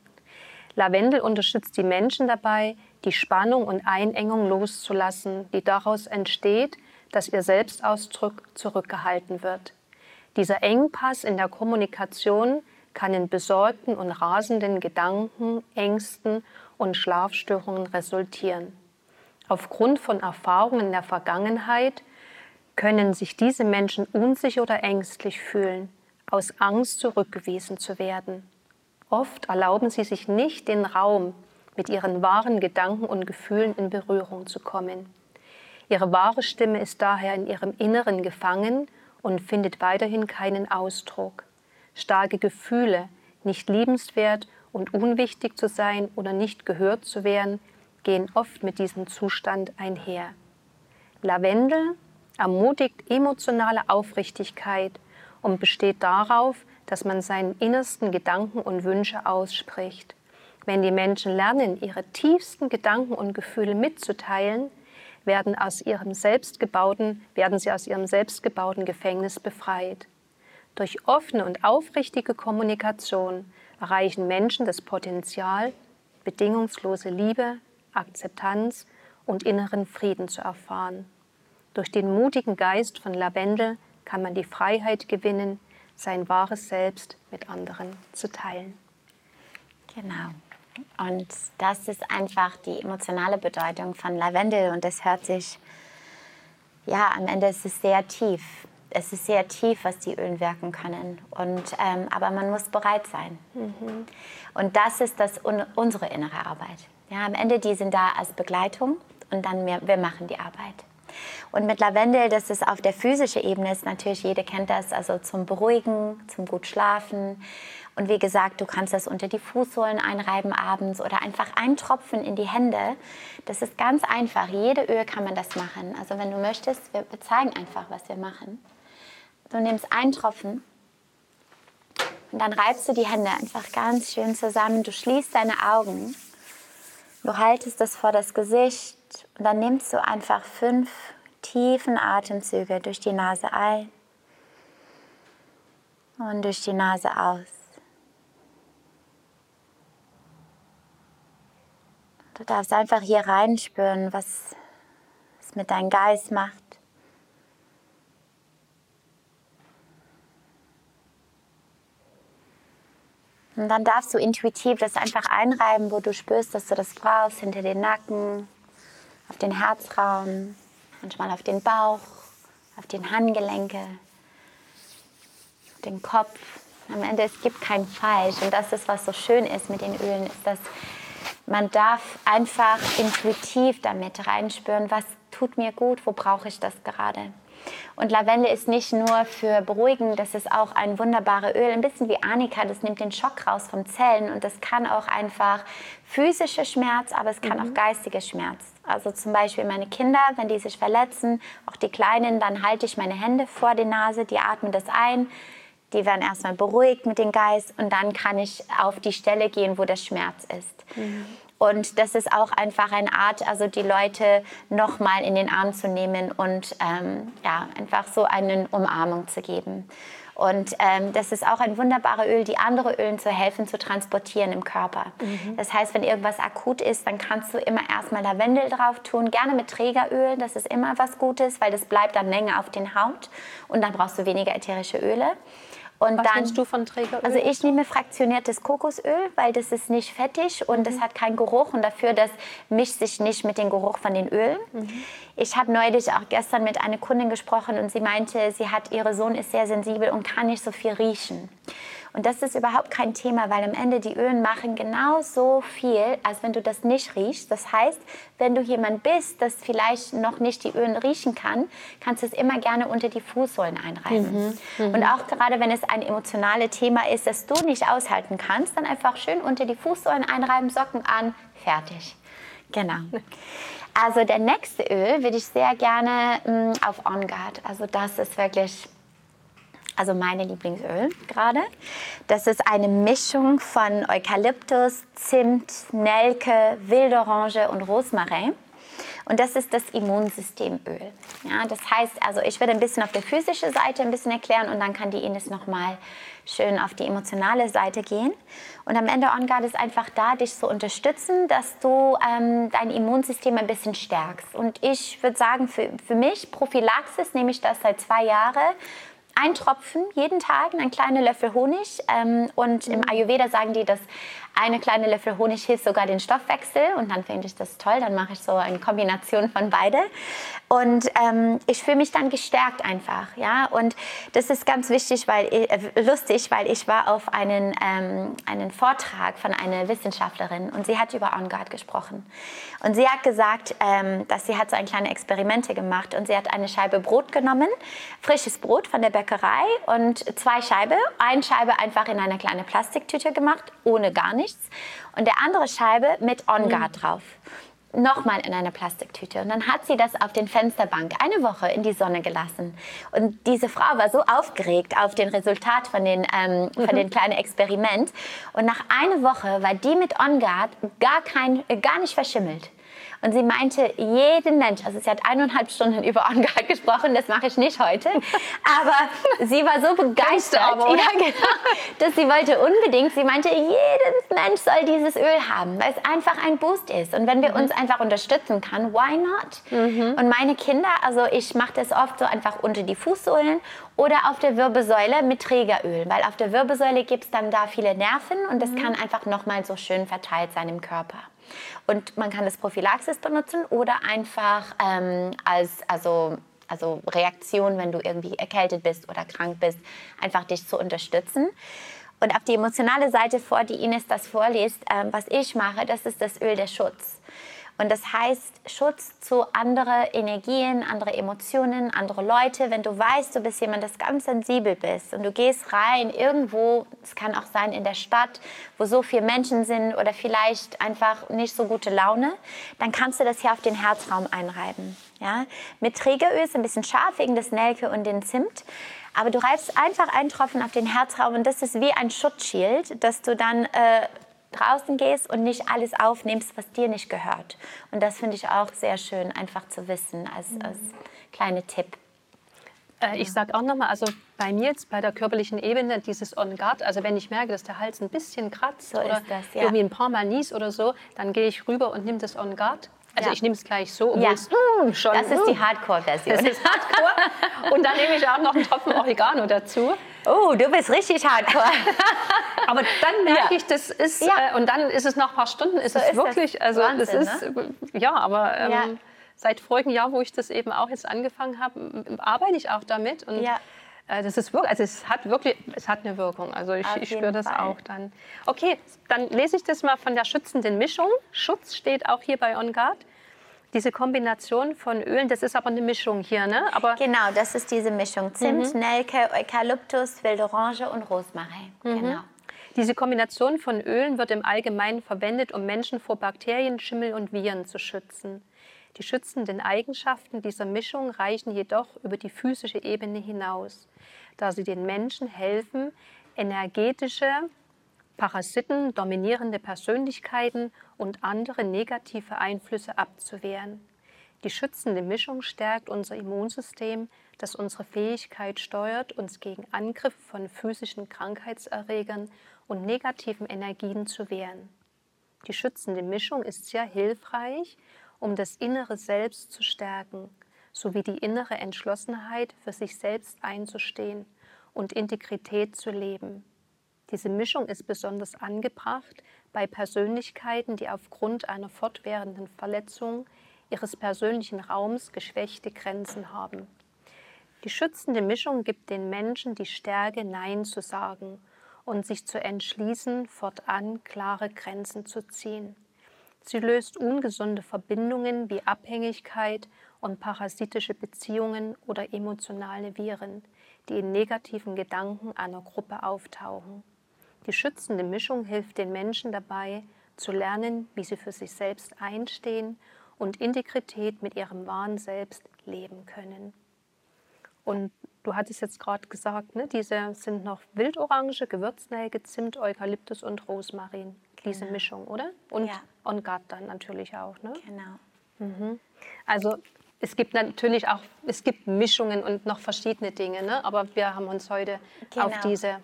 Lavendel unterstützt die Menschen dabei, die Spannung und Einengung loszulassen, die daraus entsteht, dass ihr Selbstausdruck zurückgehalten wird. Dieser Engpass in der Kommunikation kann in besorgten und rasenden Gedanken, Ängsten und Schlafstörungen resultieren. Aufgrund von Erfahrungen der Vergangenheit können sich diese Menschen unsicher oder ängstlich fühlen, aus Angst zurückgewiesen zu werden. Oft erlauben sie sich nicht den Raum, mit ihren wahren Gedanken und Gefühlen in Berührung zu kommen. Ihre wahre Stimme ist daher in ihrem Inneren gefangen und findet weiterhin keinen Ausdruck. Starke Gefühle, nicht liebenswert und unwichtig zu sein oder nicht gehört zu werden, gehen oft mit diesem Zustand einher. Lavendel ermutigt emotionale Aufrichtigkeit und besteht darauf, dass man seinen innersten Gedanken und Wünsche ausspricht. Wenn die Menschen lernen, ihre tiefsten Gedanken und Gefühle mitzuteilen, werden, aus ihrem selbstgebauten, werden sie aus ihrem selbstgebauten Gefängnis befreit. Durch offene und aufrichtige Kommunikation erreichen Menschen das Potenzial, bedingungslose Liebe, Akzeptanz und inneren Frieden zu erfahren. Durch den mutigen Geist von Lavendel kann man die Freiheit gewinnen, sein wahres Selbst mit anderen zu teilen. Genau. Und das ist einfach die emotionale Bedeutung von Lavendel und das hört sich, ja, am Ende ist es sehr tief. Es ist sehr tief, was die Ölen wirken können. Und, ähm, aber man muss bereit sein. Mhm. Und das ist das, unsere innere Arbeit. Ja, am Ende, die sind da als Begleitung und dann wir, wir machen die Arbeit. Und mit Lavendel, das ist auf der physischen Ebene, ist natürlich, jeder kennt das, also zum Beruhigen, zum gut schlafen. Und wie gesagt, du kannst das unter die Fußsohlen einreiben abends oder einfach eintropfen in die Hände. Das ist ganz einfach. Jede Öl kann man das machen. Also wenn du möchtest, wir, wir zeigen einfach, was wir machen. Du nimmst einen Tropfen und dann reibst du die Hände einfach ganz schön zusammen. Du schließt deine Augen. Du haltest das vor das Gesicht und dann nimmst du einfach fünf tiefen Atemzüge durch die Nase ein und durch die Nase aus. Du darfst einfach hier reinspüren, was es mit deinem Geist macht. Und dann darfst du intuitiv das einfach einreiben, wo du spürst, dass du das brauchst, hinter den Nacken, auf den Herzraum, manchmal auf den Bauch, auf den Handgelenke, den Kopf. Am Ende, es gibt kein Falsch. Und das ist, was so schön ist mit den Ölen, ist, dass man darf einfach intuitiv damit reinspüren, was tut mir gut, wo brauche ich das gerade. Und Lavendel ist nicht nur für Beruhigen, das ist auch ein wunderbares Öl, ein bisschen wie Anika, das nimmt den Schock raus von Zellen und das kann auch einfach physischer Schmerz, aber es kann mhm. auch geistiger Schmerz. Also zum Beispiel meine Kinder, wenn die sich verletzen, auch die Kleinen, dann halte ich meine Hände vor die Nase, die atmen das ein, die werden erstmal beruhigt mit dem Geist und dann kann ich auf die Stelle gehen, wo der Schmerz ist. Mhm. Und das ist auch einfach eine Art, also die Leute nochmal in den Arm zu nehmen und ähm, ja, einfach so eine Umarmung zu geben. Und ähm, das ist auch ein wunderbares Öl, die andere Ölen zu helfen, zu transportieren im Körper. Mhm. Das heißt, wenn irgendwas akut ist, dann kannst du immer erstmal Lavendel drauf tun, gerne mit Trägeröl, das ist immer was Gutes, weil das bleibt dann länger auf den Haut und dann brauchst du weniger ätherische Öle. Und Was dann, nimmst du von Trägeröl? Also ich nehme fraktioniertes Kokosöl, weil das ist nicht fettig und mhm. das hat keinen Geruch und dafür das mischt sich nicht mit dem Geruch von den Ölen. Mhm. Ich habe neulich auch gestern mit einer Kundin gesprochen und sie meinte, sie hat ihre Sohn ist sehr sensibel und kann nicht so viel riechen. Und das ist überhaupt kein Thema, weil am Ende die Ölen machen genauso viel, als wenn du das nicht riechst. Das heißt, wenn du jemand bist, das vielleicht noch nicht die Ölen riechen kann, kannst du es immer gerne unter die Fußsohlen einreiben. Mhm, mhm. Und auch gerade wenn es ein emotionales Thema ist, das du nicht aushalten kannst, dann einfach schön unter die Fußsohlen einreiben, Socken an, fertig. Genau. Also der nächste Öl würde ich sehr gerne mh, mm, auf On Guard. Also das ist wirklich also meine Lieblingsöl gerade. Das ist eine Mischung von Eukalyptus, Zimt, Nelke, Wildorange und Rosmarin. Und das ist das Immunsystemöl. Ja, das heißt, also ich werde ein bisschen auf der physischen Seite ein bisschen erklären und dann kann die Ines noch mal schön auf die emotionale Seite gehen. Und am Ende OnGuard ist einfach da, dich zu unterstützen, dass du ähm, dein Immunsystem ein bisschen stärkst. Und ich würde sagen, für, für mich, Prophylaxis nehme ich das seit zwei Jahren ein Tropfen jeden Tag, ein kleiner Löffel Honig. Ähm, und mhm. im Ayurveda sagen die, dass eine kleine Löffel Honig hilft sogar den Stoffwechsel. Und dann finde ich das toll. Dann mache ich so eine Kombination von beide. Und ähm, ich fühle mich dann gestärkt einfach. Ja? Und das ist ganz wichtig, weil äh, lustig, weil ich war auf einen, ähm, einen Vortrag von einer Wissenschaftlerin und sie hat über On Guard gesprochen. Und sie hat gesagt, ähm, dass sie hat so ein kleine Experimente gemacht und sie hat eine Scheibe Brot genommen, frisches Brot von der Bäckerei und zwei Scheibe, eine Scheibe einfach in eine kleine Plastiktüte gemacht, ohne gar nichts und der andere Scheibe mit On Guard mhm. drauf nochmal in eine Plastiktüte. Und dann hat sie das auf den Fensterbank eine Woche in die Sonne gelassen. Und diese Frau war so aufgeregt auf den Resultat von den, ähm, von den kleinen Experiment. Und nach einer Woche war die mit On Guard gar, kein, gar nicht verschimmelt. Und sie meinte, jeden Mensch, also sie hat eineinhalb Stunden über OnGuard gesprochen, das mache ich nicht heute, aber sie war so begeistert, aber, ja, genau, dass sie wollte unbedingt, sie meinte, jeder Mensch soll dieses Öl haben, weil es einfach ein Boost ist. Und wenn wir mhm. uns einfach unterstützen kann, why not? Mhm. Und meine Kinder, also ich mache das oft so einfach unter die Fußsohlen oder auf der Wirbelsäule mit Trägeröl, weil auf der Wirbelsäule gibt es dann da viele Nerven und das mhm. kann einfach nochmal so schön verteilt sein im Körper. Und man kann das Prophylaxis benutzen oder einfach ähm, als also, also Reaktion, wenn du irgendwie erkältet bist oder krank bist, einfach dich zu unterstützen. Und auf die emotionale Seite vor, die Ines das vorliest, ähm, was ich mache, das ist das Öl der Schutz. Und das heißt Schutz zu anderen Energien, andere Emotionen, andere Leute. Wenn du weißt, du bist jemand, das ganz sensibel bist und du gehst rein irgendwo, es kann auch sein in der Stadt, wo so viele Menschen sind oder vielleicht einfach nicht so gute Laune, dann kannst du das hier auf den Herzraum einreiben. Ja? Mit Trägeröl ist ein bisschen scharf wegen des Nelke und den Zimt. Aber du reibst einfach einen Tropfen auf den Herzraum und das ist wie ein Schutzschild, dass du dann äh, draußen gehst und nicht alles aufnimmst, was dir nicht gehört. Und das finde ich auch sehr schön, einfach zu wissen als, als kleiner Tipp. Äh, ich sage auch nochmal, also bei mir jetzt bei der körperlichen Ebene dieses On Guard, also wenn ich merke, dass der Hals ein bisschen kratzt So oder das, ja. irgendwie ein paar Mal nies oder so, dann gehe ich rüber und nehme das On Guard. Also Ja. ich nehme es gleich so, Ja. es mm, schon Das ist die mm, Hardcore-Version. das ist Hardcore. Und dann nehme ich auch noch einen Tropfen Oregano dazu. Oh, du bist richtig Hardcore. Aber dann merke Ja. ich, das ist, Ja. äh, und dann ist es nach ein paar Stunden, ist So es ist das. wirklich, also Wahnsinn, das ist, äh, ja, aber ähm, seit vorigen Jahr, wo ich das eben auch jetzt angefangen habe, arbeite ich auch damit. Und Ja. Das ist wirklich, also es hat wirklich, es hat eine Wirkung. Also ich, ich spüre das Fall. auch dann. Okay, dann lese ich das mal von der schützenden Mischung. Schutz steht auch hier bei On Guard. Diese Kombination von Ölen, das ist aber eine Mischung hier, ne? Aber genau, das ist diese Mischung. Zimt, Nelke, Eukalyptus, Wildorange und Rosmarin. Genau. Diese Kombination von Ölen wird im Allgemeinen verwendet, um Menschen vor Bakterien, Schimmel und Viren zu schützen. Die schützenden Eigenschaften dieser Mischung reichen jedoch über die physische Ebene hinaus, da sie den Menschen helfen, energetische Parasiten, dominierende Persönlichkeiten und andere negative Einflüsse abzuwehren. Die schützende Mischung stärkt unser Immunsystem, das unsere Fähigkeit steuert, uns gegen Angriffe von physischen Krankheitserregern und negativen Energien zu wehren. Die schützende Mischung ist sehr hilfreich, um das innere Selbst zu stärken, sowie die innere Entschlossenheit, für sich selbst einzustehen und Integrität zu leben. Diese Mischung ist besonders angebracht bei Persönlichkeiten, die aufgrund einer fortwährenden Verletzung ihres persönlichen Raums geschwächte Grenzen haben. Die schützende Mischung gibt den Menschen die Stärke, Nein zu sagen und sich zu entschließen, fortan klare Grenzen zu ziehen. Sie löst ungesunde Verbindungen wie Abhängigkeit und parasitische Beziehungen oder emotionale Viren, die in negativen Gedanken einer Gruppe auftauchen. Die schützende Mischung hilft den Menschen dabei, zu lernen, wie sie für sich selbst einstehen und Integrität mit ihrem wahren Selbst leben können. Und du hattest jetzt gerade gesagt, ne, diese sind noch Wildorange, Gewürznelke, Zimt, Eukalyptus und Rosmarin. Diese Mischung, oder? Und Ja. On Guard dann natürlich auch. Ne? genau. Also es gibt natürlich auch, es gibt Mischungen und noch verschiedene Dinge, ne? aber wir haben uns heute auf Genau. diese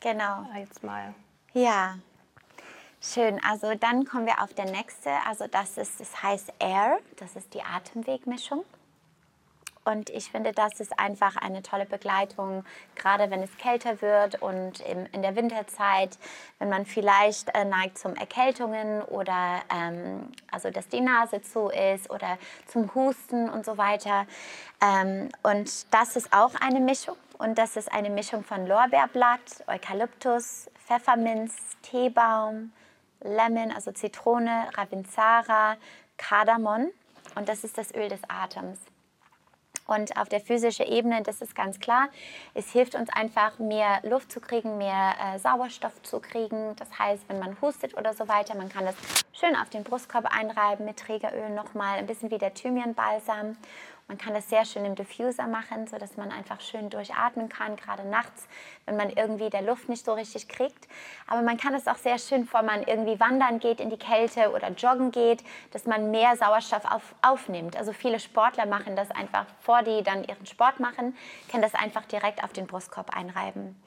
Genau. jetzt mal. Ja, schön. Also dann kommen wir auf der nächste. Also das ist, das heißt Air. Das ist die Atemwegmischung. Und ich finde, das ist einfach eine tolle Begleitung, gerade wenn es kälter wird und in der Winterzeit, wenn man vielleicht äh, neigt zum Erkältungen oder ähm, also dass die Nase zu ist oder zum Husten und so weiter. Ähm, und das ist auch eine Mischung. Und das ist eine Mischung von Lorbeerblatt, Eukalyptus, Pfefferminz, Teebaum, Lemon, also Zitrone, Ravinzara, Kardamom. Und das ist das Öl des Atems. Und auf der physischen Ebene, das ist ganz klar, es hilft uns einfach, mehr Luft zu kriegen, mehr äh, Sauerstoff zu kriegen. Das heißt, wenn man hustet oder so weiter, man kann das schön auf den Brustkorb einreiben mit Trägeröl nochmal, ein bisschen wie der Thymianbalsam. Man kann das sehr schön im Diffuser machen, sodass man einfach schön durchatmen kann, gerade nachts, wenn man irgendwie der Luft nicht so richtig kriegt. Aber man kann es auch sehr schön, bevor man irgendwie wandern geht in die Kälte oder joggen geht, dass man mehr Sauerstoff auf, aufnimmt. Also viele Sportler machen das einfach, vor die dann ihren Sport machen, können das einfach direkt auf den Brustkorb einreiben.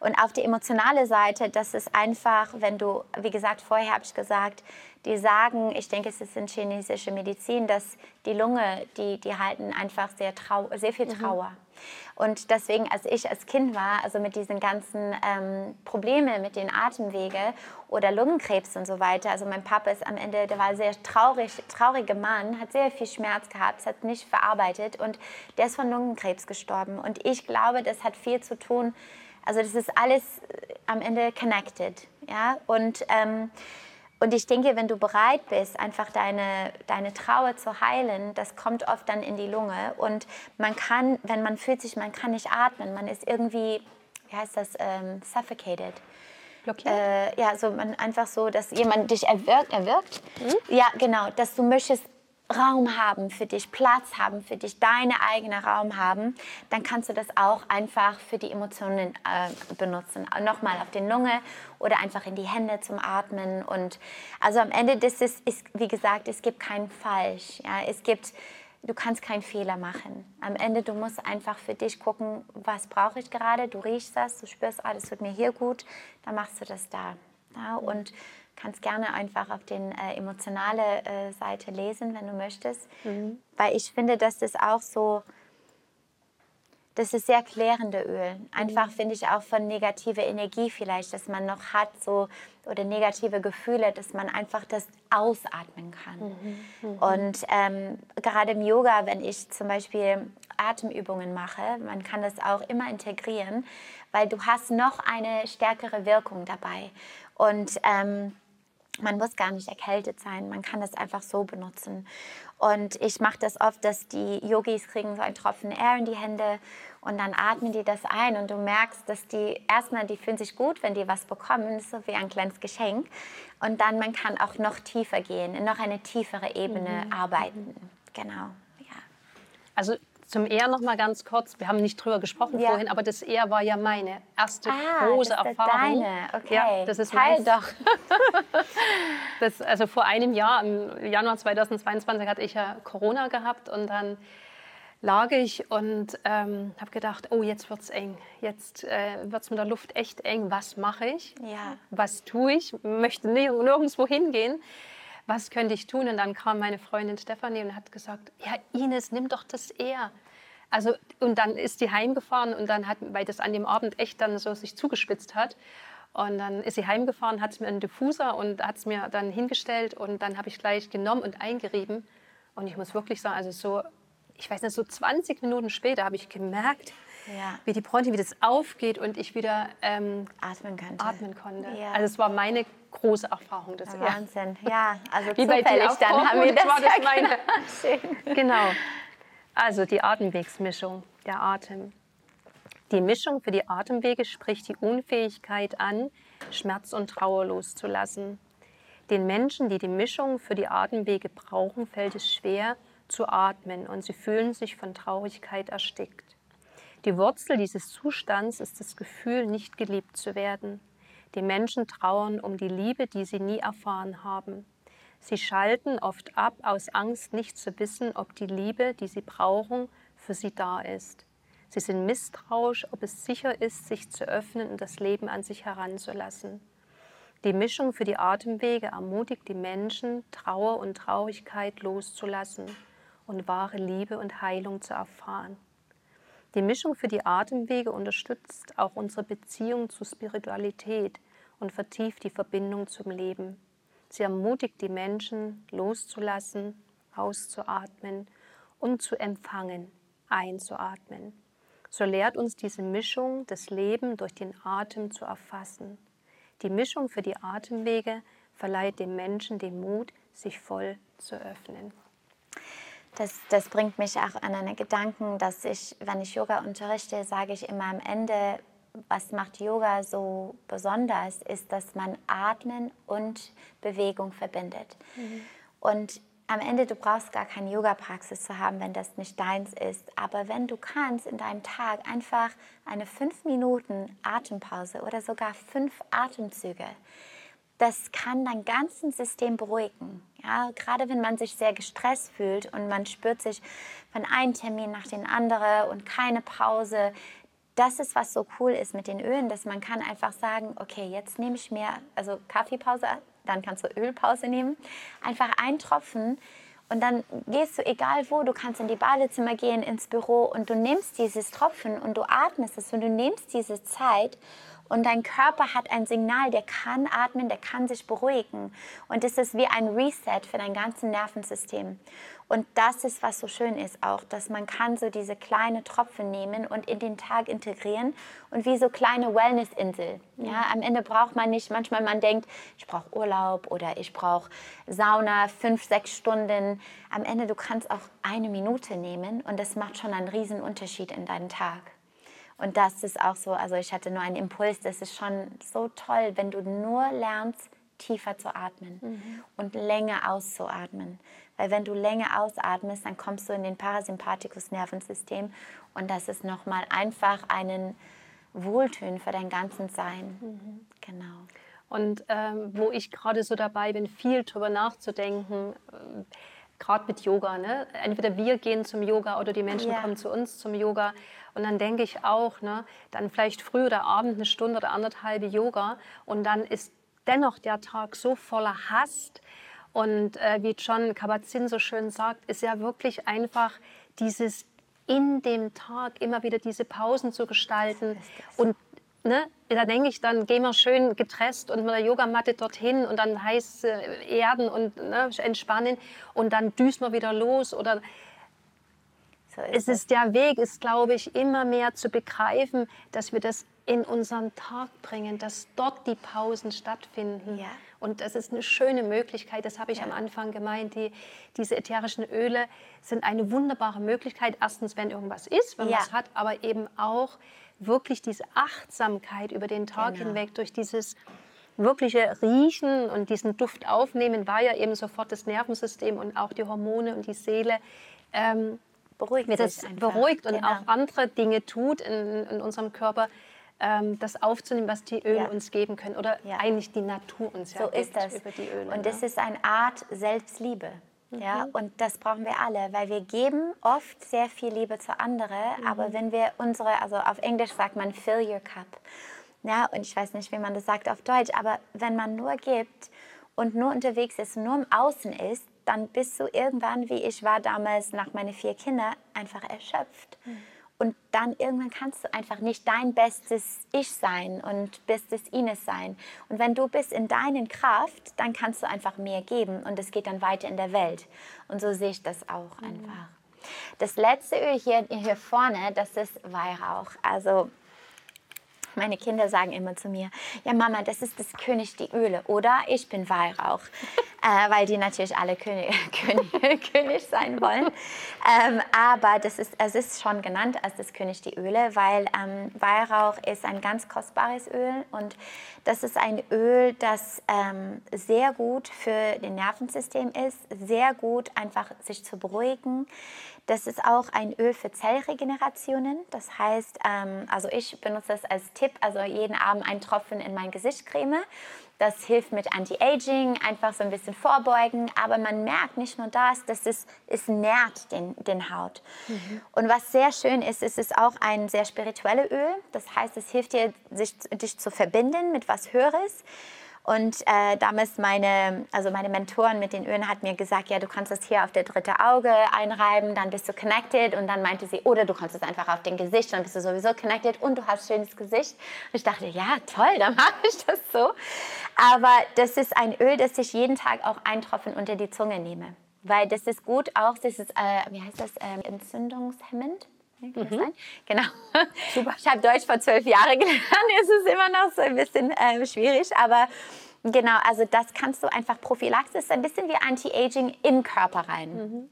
Und auf die emotionale Seite, das ist einfach, wenn du, wie gesagt, vorher habe ich gesagt, die sagen, ich denke, es ist in chinesische Medizin, dass die Lunge, die, die halten einfach sehr, trau sehr viel Trauer. Und deswegen, als ich als Kind war, also mit diesen ganzen ähm, Problemen mit den Atemwege oder Lungenkrebs und so weiter, also mein Papa ist am Ende, der war ein sehr traurig, trauriger Mann, hat sehr viel Schmerz gehabt, es hat nicht verarbeitet und der ist von Lungenkrebs gestorben. Und ich glaube, das hat viel zu tun, also das ist alles äh, am Ende connected, ja, und ähm, Und ich denke, wenn du bereit bist, einfach deine, deine Trauer zu heilen, das kommt oft dann in die Lunge. Und man kann, wenn man fühlt sich, man kann nicht atmen, man ist irgendwie, wie heißt das, ähm, suffocated. Blockiert? Äh, ja, so man einfach so, dass jemand dich erwirkt, erwirkt. Ja, genau, dass du möchtest Raum haben für dich, Platz haben für dich, deine eigene Raum haben, dann kannst du das auch einfach für die Emotionen äh, benutzen. Nochmal auf die Lunge oder einfach in die Hände zum Atmen. Und also am Ende das ist, ist wie gesagt, es gibt kein Falsch. Ja? Es gibt, du kannst keinen Fehler machen. Am Ende, du musst einfach für dich gucken, was brauche ich gerade. Du riechst das, du spürst, ah, das tut mir hier gut, dann machst du das da. Ja? Und kannst gerne einfach auf den äh, emotionale äh, Seite lesen, wenn du möchtest, mhm. weil ich finde, dass das auch so, das ist sehr klärende Öl. Einfach mhm. finde ich auch von negative Energie vielleicht, dass man noch hat so oder negative Gefühle, dass man einfach das ausatmen kann. Mhm. mhm. Und ähm, gerade im Yoga, wenn ich zum Beispiel Atemübungen mache, man kann das auch immer integrieren, weil du hast noch eine stärkere Wirkung dabei. Und ähm, man muss gar nicht erkältet sein, man kann das einfach so benutzen. Und ich mache das oft, dass die Yogis kriegen so einen Tropfen Air in die Hände und dann atmen die das ein und du merkst, dass die erstmal, die fühlen sich gut, wenn die was bekommen, das ist so wie ein kleines Geschenk. Und dann man kann auch noch tiefer gehen, in noch eine tiefere Ebene mhm. arbeiten. Genau. Also zum Ehr noch mal ganz kurz. Wir haben nicht drüber gesprochen ja. vorhin, aber das Ehr war ja meine erste ah, große das Erfahrung. Deine. Okay. Ja, das ist Teil doch. das, also vor einem Jahr, im Januar 2022, hatte ich ja Corona gehabt und dann lag ich und ähm, habe gedacht, oh, jetzt wird es eng. Jetzt äh, wird es mit der Luft echt eng. Was mache ich? Ja. Was tue ich? Möchte nirgendwo hingehen was könnte ich tun? Und dann kam meine Freundin Stefanie und hat gesagt, ja Ines, nimm doch das eher. Also, und dann ist die heimgefahren und dann hat, weil das an dem Abend echt dann so sich zugespitzt hat, und dann ist sie heimgefahren, hat mir einen Diffuser und hat es mir dann hingestellt und dann habe ich gleich genommen und eingerieben. Und ich muss wirklich sagen, also so, ich weiß nicht, so 20 Minuten später habe ich gemerkt, ja. wie die Bronchien, wie das aufgeht und ich wieder ähm, atmen, konnte. atmen konnte. Ja. Also es war meine große Erfahrung. Das ja, Wahnsinn, ja. Also wie zufällig dann haben wir das, war das meine. Schön. Genau. Also die Atemwegsmischung, der Atem. Die Mischung für die Atemwege spricht die Unfähigkeit an, Schmerz und Trauer loszulassen. Den Menschen, die die Mischung für die Atemwege brauchen, fällt es schwer zu atmen und sie fühlen sich von Traurigkeit erstickt. Die Wurzel dieses Zustands ist das Gefühl, nicht geliebt zu werden. Die Menschen trauern um die Liebe, die sie nie erfahren haben. Sie schalten oft ab aus Angst, nicht zu wissen, ob die Liebe, die sie brauchen, für sie da ist. Sie sind misstrauisch, ob es sicher ist, sich zu öffnen und das Leben an sich heranzulassen. Die Mischung für die Atemwege ermutigt die Menschen, Trauer und Traurigkeit loszulassen und wahre Liebe und Heilung zu erfahren. Die Mischung für die Atemwege unterstützt auch unsere Beziehung zur Spiritualität und vertieft die Verbindung zum Leben. Sie ermutigt die Menschen, loszulassen, auszuatmen und zu empfangen, einzuatmen. So lehrt uns diese Mischung, das Leben durch den Atem zu erfassen. Die Mischung für die Atemwege verleiht dem Menschen den Mut, sich voll zu öffnen. Das, das bringt mich auch an einen Gedanken, dass ich, wenn ich Yoga unterrichte, sage ich immer am Ende, was macht Yoga so besonders, ist, dass man Atmen und Bewegung verbindet. Mhm. Und am Ende, du brauchst gar keine Yoga-Praxis zu haben, wenn das nicht deins ist. Aber wenn du kannst, in deinem Tag einfach eine fünf Minuten Atempause oder sogar fünf Atemzüge, das kann dein ganzes System beruhigen. Ja, gerade wenn man sich sehr gestresst fühlt und man spürt sich von einem Termin nach dem anderen und keine Pause. Das ist, was so cool ist mit den Ölen, dass man kann einfach sagen, okay, jetzt nehme ich mir, also Kaffeepause, dann kannst du Ölpause nehmen, einfach einen Tropfen und dann gehst du, egal wo, du kannst in die Badezimmer gehen, ins Büro und du nimmst dieses Tropfen und du atmest es und du nimmst diese Zeit und dein Körper hat ein Signal, der kann atmen, der kann sich beruhigen. Und das ist wie ein Reset für dein ganzes Nervensystem. Und das ist, was so schön ist auch, dass man kann so diese kleine Tropfen nehmen und in den Tag integrieren und wie so kleine Wellness-Insel. Ja, am Ende braucht man nicht, manchmal man denkt, ich brauche Urlaub oder ich brauche Sauna, fünf, sechs Stunden. Am Ende, du kannst auch eine Minute nehmen und das macht schon einen riesen Unterschied in deinen Tag. Und das ist auch so, also ich hatte nur einen Impuls, das ist schon so toll, wenn du nur lernst, tiefer zu atmen mhm. und länger auszuatmen. Weil wenn du länger ausatmest, dann kommst du in den Parasympathikus-Nervensystem und das ist nochmal einfach einen Wohltön für dein ganzes Sein. Mhm. Genau. Und ähm, wo ich gerade so dabei bin, viel darüber nachzudenken, äh, gerade mit Yoga. Ne? Entweder wir gehen zum Yoga oder die Menschen ja. kommen zu uns zum Yoga. Und dann denke ich auch, ne, dann vielleicht früh oder abend eine Stunde oder anderthalb Yoga und dann ist dennoch der Tag so voller Hast. Und äh, wie John Kabat-Zinn so schön sagt, ist ja wirklich einfach dieses in dem Tag immer wieder diese Pausen zu gestalten und ne, da denke ich, dann gehen wir schön getresst und mit der Yogamatte dorthin und dann heiß äh, erden und ne, entspannen und dann düsen wir wieder los oder so ist es ist der Weg, ist glaube ich immer mehr zu begreifen, dass wir das in unseren Tag bringen, dass dort die Pausen stattfinden. Ja. Und das ist eine schöne Möglichkeit, das habe ich ja. am Anfang gemeint, die, diese ätherischen Öle sind eine wunderbare Möglichkeit. Erstens, wenn irgendwas ist, wenn ja. man es hat, aber eben auch wirklich diese Achtsamkeit über den Tag genau. hinweg, durch dieses wirkliche Riechen und diesen Duft aufnehmen, war ja eben sofort das Nervensystem und auch die Hormone und die Seele. Ähm, beruhigt mir das beruhigt und genau. auch andere Dinge tut in, in unserem Körper, ähm, das aufzunehmen, was die Öle ja. uns geben können oder ja. eigentlich die Natur uns so ja ist das. über die Öle. Und das ne? ist eine Art Selbstliebe. Ja, mhm. und das brauchen wir alle, weil wir geben oft sehr viel Liebe zu anderen, mhm. aber wenn wir unsere, also auf Englisch sagt man fill your cup, ja, und ich weiß nicht, wie man das sagt auf Deutsch, aber wenn man nur gibt und nur unterwegs ist, nur im Außen ist, dann bist du irgendwann, wie ich war damals nach meinen vier Kindern, einfach erschöpft. Mhm. Und dann irgendwann kannst du einfach nicht dein bestes Ich sein und bestes Ines sein. Und wenn du bist in deinen Kraft, dann kannst du einfach mehr geben und es geht dann weiter in der Welt. Und so sehe ich das auch mhm. einfach. Das letzte Öl hier, hier vorne, das ist Weihrauch. Also meine Kinder sagen immer zu mir, ja Mama, das ist das König die Öle oder ich bin Weihrauch, äh, weil die natürlich alle König, König, König sein wollen. Ähm, aber das ist, es ist schon genannt als das König die Öle, weil ähm, Weihrauch ist ein ganz kostbares Öl und das ist ein Öl, das ähm, sehr gut für das Nervensystem ist, sehr gut einfach sich zu beruhigen. Das ist auch ein Öl für Zellregenerationen. Das heißt, ähm, also ich benutze es als Tipp, also jeden Abend einen Tropfen in mein Gesicht creme. Das hilft mit Anti-Aging, einfach so ein bisschen vorbeugen. Aber man merkt nicht nur das, dass es, es nährt den, den Haut. Mhm. Und was sehr schön ist, ist es auch ein sehr spirituelles Öl. Das heißt, es hilft dir, sich, dich zu verbinden mit was Höheres. Und äh, damals meine, also meine Mentoren mit den Ölen hat mir gesagt, ja, du kannst das hier auf der dritte Auge einreiben, dann bist du connected. Und dann meinte sie, oder du kannst es einfach auf den Gesicht, dann bist du sowieso connected und du hast schönes Gesicht. Und ich dachte, ja, toll, dann mache ich das so. Aber das ist ein Öl, das ich jeden Tag auch ein Tropfen unter die Zunge nehme. Weil das ist gut auch, das ist, äh, wie heißt das, äh, entzündungshemmend. Mhm. Genau. Super. Ich habe Deutsch vor zwölf Jahren gelernt. Es ist immer noch so ein bisschen äh, schwierig, aber genau, also das kannst du einfach Prophylaxis, ein bisschen wie Anti-Aging im Körper rein. Mhm.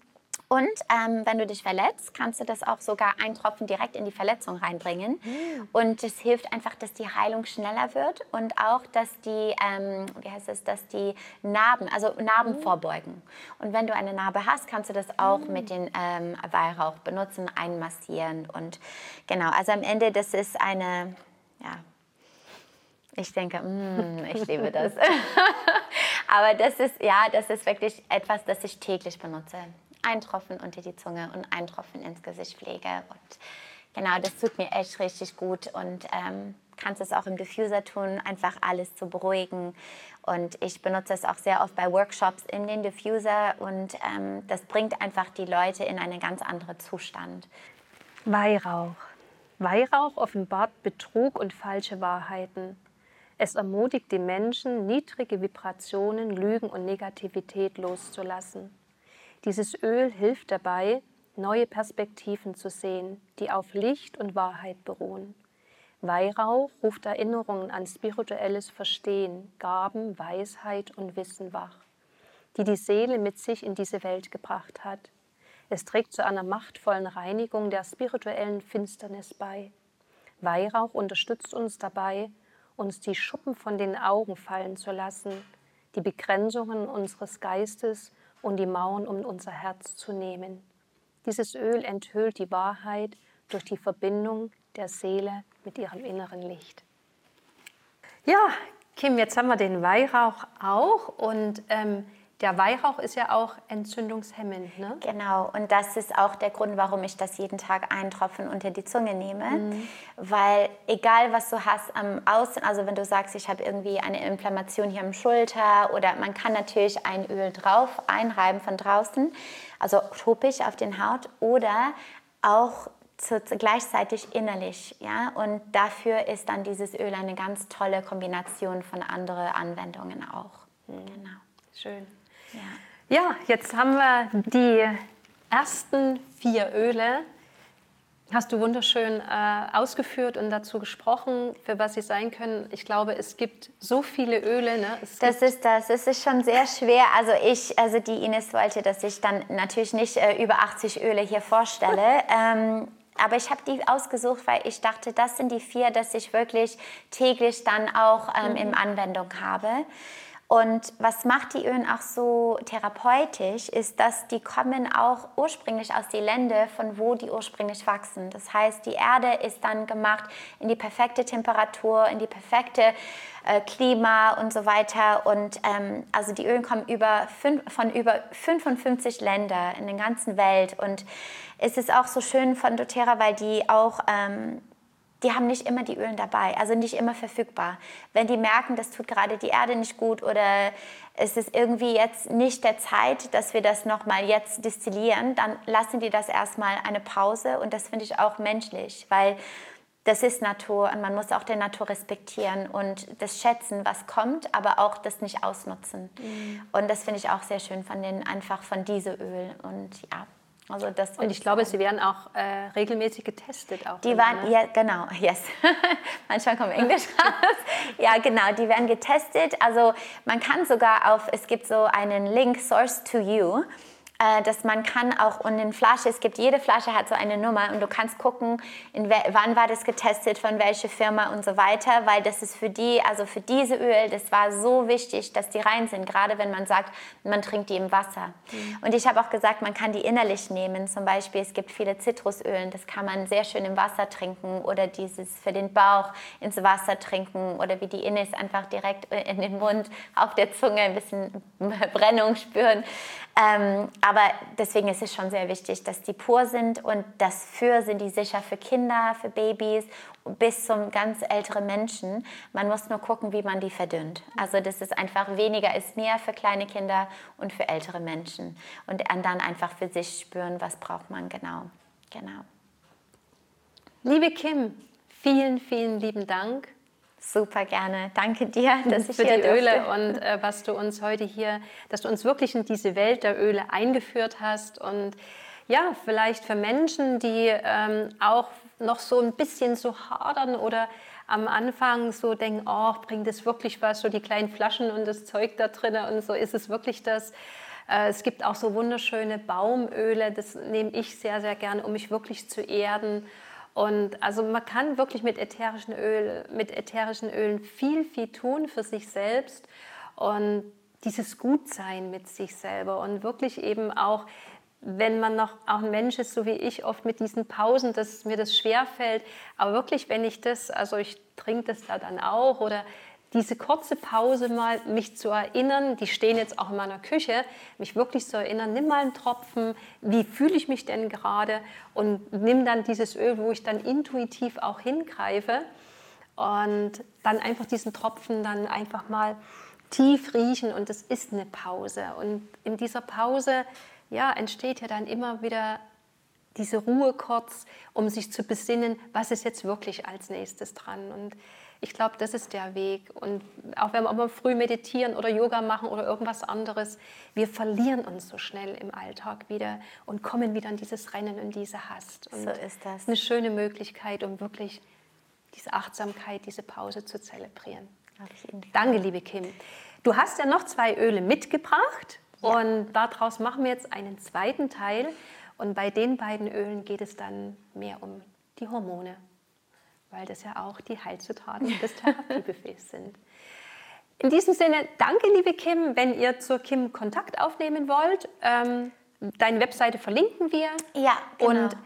Und ähm, wenn du dich verletzt, kannst du das auch sogar ein Tropfen direkt in die Verletzung reinbringen. Mhm. Und es hilft einfach, dass die Heilung schneller wird und auch, dass die, ähm, wie heißt es, dass die Narben, also Narben mhm. vorbeugen. Und wenn du eine Narbe hast, kannst du das auch mhm. mit dem ähm, Weihrauch benutzen, einmassieren. Und genau, also am Ende, das ist eine, ja, ich denke, mm, ich liebe das. Aber das ist, ja, das ist wirklich etwas, das ich täglich benutze ein Tropfen unter die Zunge und ein Tropfen ins Gesicht pflege. Und genau, das tut mir echt richtig gut und ähm, kannst es auch im Diffuser tun, einfach alles zu beruhigen. Und ich benutze es auch sehr oft bei Workshops in den Diffuser und ähm, das bringt einfach die Leute in einen ganz anderen Zustand. Weihrauch. Weihrauch offenbart Betrug und falsche Wahrheiten. Es ermutigt die Menschen, niedrige Vibrationen, Lügen und Negativität loszulassen. Dieses Öl hilft dabei, neue Perspektiven zu sehen, die auf Licht und Wahrheit beruhen. Weihrauch ruft Erinnerungen an spirituelles Verstehen, Gaben, Weisheit und Wissen wach, die die Seele mit sich in diese Welt gebracht hat. Es trägt zu einer machtvollen Reinigung der spirituellen Finsternis bei. Weihrauch unterstützt uns dabei, uns die Schuppen von den Augen fallen zu lassen, die Begrenzungen unseres Geistes und die Mauern um unser Herz zu nehmen. Dieses Öl enthüllt die Wahrheit durch die Verbindung der Seele mit ihrem inneren Licht. Ja, Kim, jetzt haben wir den Weihrauch auch und ähm, der Weihrauch ist ja auch entzündungshemmend, ne? Genau, und das ist auch der Grund, warum ich das jeden Tag einen Tropfen unter die Zunge nehme. Mhm. Weil egal, was du hast am Außen, also wenn du sagst, ich habe irgendwie eine Inflammation hier am Schulter oder man kann natürlich ein Öl drauf einreiben von draußen, also topisch auf den Haut oder auch zu, gleichzeitig innerlich. Ja? Und dafür ist dann dieses Öl eine ganz tolle Kombination von anderen Anwendungen auch. Mhm. Genau. Schön. Ja. ja, jetzt haben wir die ersten vier Öle. Hast du wunderschön äh, ausgeführt und dazu gesprochen, für was sie sein können. Ich glaube, es gibt so viele Öle. Ne? das ist das. Es ist schon sehr schwer. Also ich, also die Ines wollte, dass ich dann natürlich nicht äh, über 80 Öle hier vorstelle. ähm, aber ich habe die ausgesucht, weil ich dachte, das sind die vier, dass ich wirklich täglich dann auch ähm, mhm. in Anwendung habe. Und was macht die Ölen auch so therapeutisch, ist, dass die kommen auch ursprünglich aus den Ländern, von wo die ursprünglich wachsen. Das heißt, die Erde ist dann gemacht in die perfekte Temperatur, in die perfekte äh, Klima und so weiter. Und ähm, also die Ölen kommen über fünf, von über 55 Ländern in der ganzen Welt. Und es ist auch so schön von doTERRA, weil die auch ähm, die haben nicht immer die Ölen dabei, also nicht immer verfügbar. Wenn die merken, das tut gerade die Erde nicht gut oder es ist irgendwie jetzt nicht der Zeit, dass wir das nochmal jetzt destillieren, dann lassen die das erstmal eine Pause und das finde ich auch menschlich, weil das ist Natur und man muss auch der Natur respektieren und das schätzen, was kommt, aber auch das nicht ausnutzen. Mhm. Und das finde ich auch sehr schön von den einfach von diesem Öl und ja. Also das und ich glaube, sie werden auch äh, regelmäßig getestet. Auch die waren, ne? ja, genau, yes. Manchmal kommt Englisch raus. ja, genau, die werden getestet. Also man kann sogar auf, es gibt so einen Link, Source to You. Äh, dass man kann auch und in Flasche, es gibt jede Flasche hat so eine Nummer und du kannst gucken, wann war das getestet, von welcher Firma und so weiter, weil das ist für die, also für diese Öl, das war so wichtig, dass die rein sind, gerade wenn man sagt, man trinkt die im Wasser. Mhm. Und ich habe auch gesagt, man kann die innerlich nehmen, zum Beispiel es gibt viele Zitrusölen, das kann man sehr schön im Wasser trinken oder dieses für den Bauch ins Wasser trinken oder wie die Innis einfach direkt in den Mund, auf der Zunge ein bisschen Brennung spüren. Ähm, aber deswegen ist es schon sehr wichtig, dass die pur sind und das für sind die sicher für Kinder, für Babys bis zum ganz älteren Menschen. Man muss nur gucken, wie man die verdünnt. Also das ist einfach weniger ist mehr für kleine Kinder und für ältere Menschen und dann einfach für sich spüren, was braucht man genau. Genau. Liebe Kim, vielen, vielen lieben Dank Super gerne. Danke dir, dass ich für hier die Öle und äh, was du uns heute hier, dass du uns wirklich in diese Welt der Öle eingeführt hast und ja, vielleicht für Menschen, die ähm, auch noch so ein bisschen so hadern oder am Anfang so denken, oh, bringt das wirklich was, so die kleinen Flaschen und das Zeug da drin und so ist es wirklich das. Äh, es gibt auch so wunderschöne Baumöle, das nehme ich sehr, sehr gerne, um mich wirklich zu erden und also man kann wirklich mit ätherischen, Öl, mit ätherischen Ölen viel, viel tun für sich selbst und dieses Gutsein mit sich selber und wirklich eben auch, wenn man noch auch ein Mensch ist, so wie ich, oft mit diesen Pausen, dass mir das schwer fällt. Aber wirklich, wenn ich das, also ich trinke das da dann auch oder diese kurze Pause mal, mich zu erinnern, die stehen jetzt auch in meiner Küche, mich wirklich zu erinnern, nimm mal einen Tropfen, wie fühle ich mich denn gerade? Und nimm dann dieses Öl, wo ich dann intuitiv auch hingreife. Und dann einfach diesen Tropfen dann einfach mal tief riechen und das ist eine Pause. Und in dieser Pause ja entsteht ja dann immer wieder diese Ruhe kurz, um sich zu besinnen, was ist jetzt wirklich als nächstes dran? Und Ich glaube, das ist der Weg. Und auch wenn wir mal früh meditieren oder Yoga machen oder irgendwas anderes, wir verlieren uns so schnell im Alltag wieder und kommen wieder in dieses Rennen und diese Hast. Und so ist das. Eine schöne Möglichkeit, um wirklich diese Achtsamkeit, diese Pause zu zelebrieren. Danke, liebe Kim. Du hast ja noch zwei Öle mitgebracht ja. und daraus machen wir jetzt einen zweiten Teil. Und bei den beiden Ölen geht es dann mehr um die Hormone weil das ja auch die Heilzutaten des Therapiebuffets sind. In diesem Sinne, danke, liebe Kim. Wenn ihr zur Kim Kontakt aufnehmen wollt, ähm, deine Webseite verlinken wir. Ja, genau. Und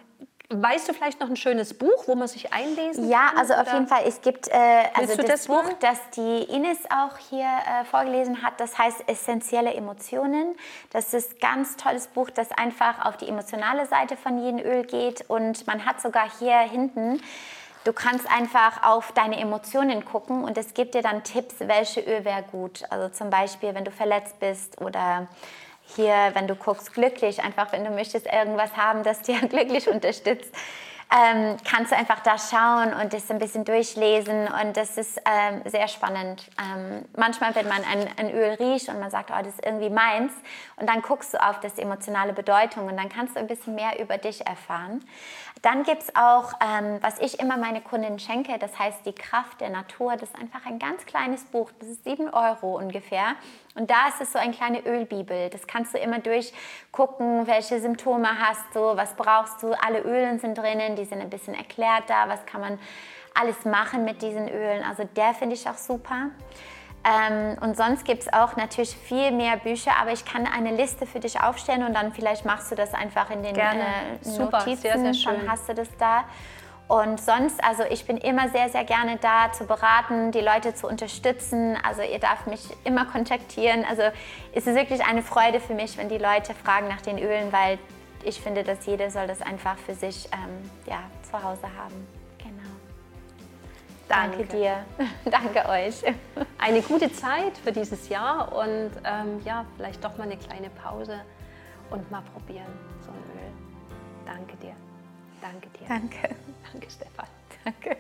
Weißt du vielleicht noch ein schönes Buch, wo man sich einlesen ja, kann? Ja, also auf jeden Fall. Es gibt äh, also das, das, Buch, das die Ines auch hier äh, vorgelesen hat, das heißt Essentielle Emotionen. Das ist ein ganz tolles Buch, das einfach auf die emotionale Seite von jedem Öl geht. Und man hat sogar hier hinten Du kannst einfach auf deine Emotionen gucken und es gibt dir dann Tipps, welche Öl wäre gut. Also zum Beispiel, wenn du verletzt bist oder hier, wenn du guckst, glücklich, einfach wenn du möchtest irgendwas haben, das dir glücklich unterstützt ähm, kannst du einfach da schauen und das ein bisschen durchlesen und das ist ähm, sehr spannend. Ähm, manchmal, wenn man ein, ein, Öl riecht und man sagt, oh, das ist irgendwie meins und dann guckst du auf das emotionale Bedeutung und dann kannst du ein bisschen mehr über dich erfahren. Dann gibt es auch, ähm, was ich immer meine Kunden schenke, das heißt die Kraft der Natur. Das ist einfach ein ganz kleines Buch, das ist 7 Euro ungefähr. Und da ist es so eine kleine Ölbibel. Das kannst du immer durchgucken, welche Symptome hast du, was brauchst du. Alle Ölen sind drinnen, die sind ein bisschen erklärt da, was kann man alles machen mit diesen Ölen. Also der finde ich auch super. Ähm, und sonst gibt es auch natürlich viel mehr Bücher, aber ich kann eine Liste für dich aufstellen und dann vielleicht machst du das einfach in den äh, Super, Notizen, sehr, sehr schön. dann hast du das da. Und sonst, also ich bin immer sehr, sehr gerne da zu beraten, die Leute zu unterstützen. Also ihr darf mich immer kontaktieren. Also es ist wirklich eine Freude für mich, wenn die Leute fragen nach den Ölen, weil ich finde, dass jeder soll das einfach für sich ähm, ja, zu Hause haben. Danke, Danke dir. Danke euch. Eine gute Zeit für dieses Jahr und ähm, ja, vielleicht doch mal eine kleine Pause und mal probieren, so ein Öl. Danke dir. Danke dir. Danke. Danke, Stefan. Danke.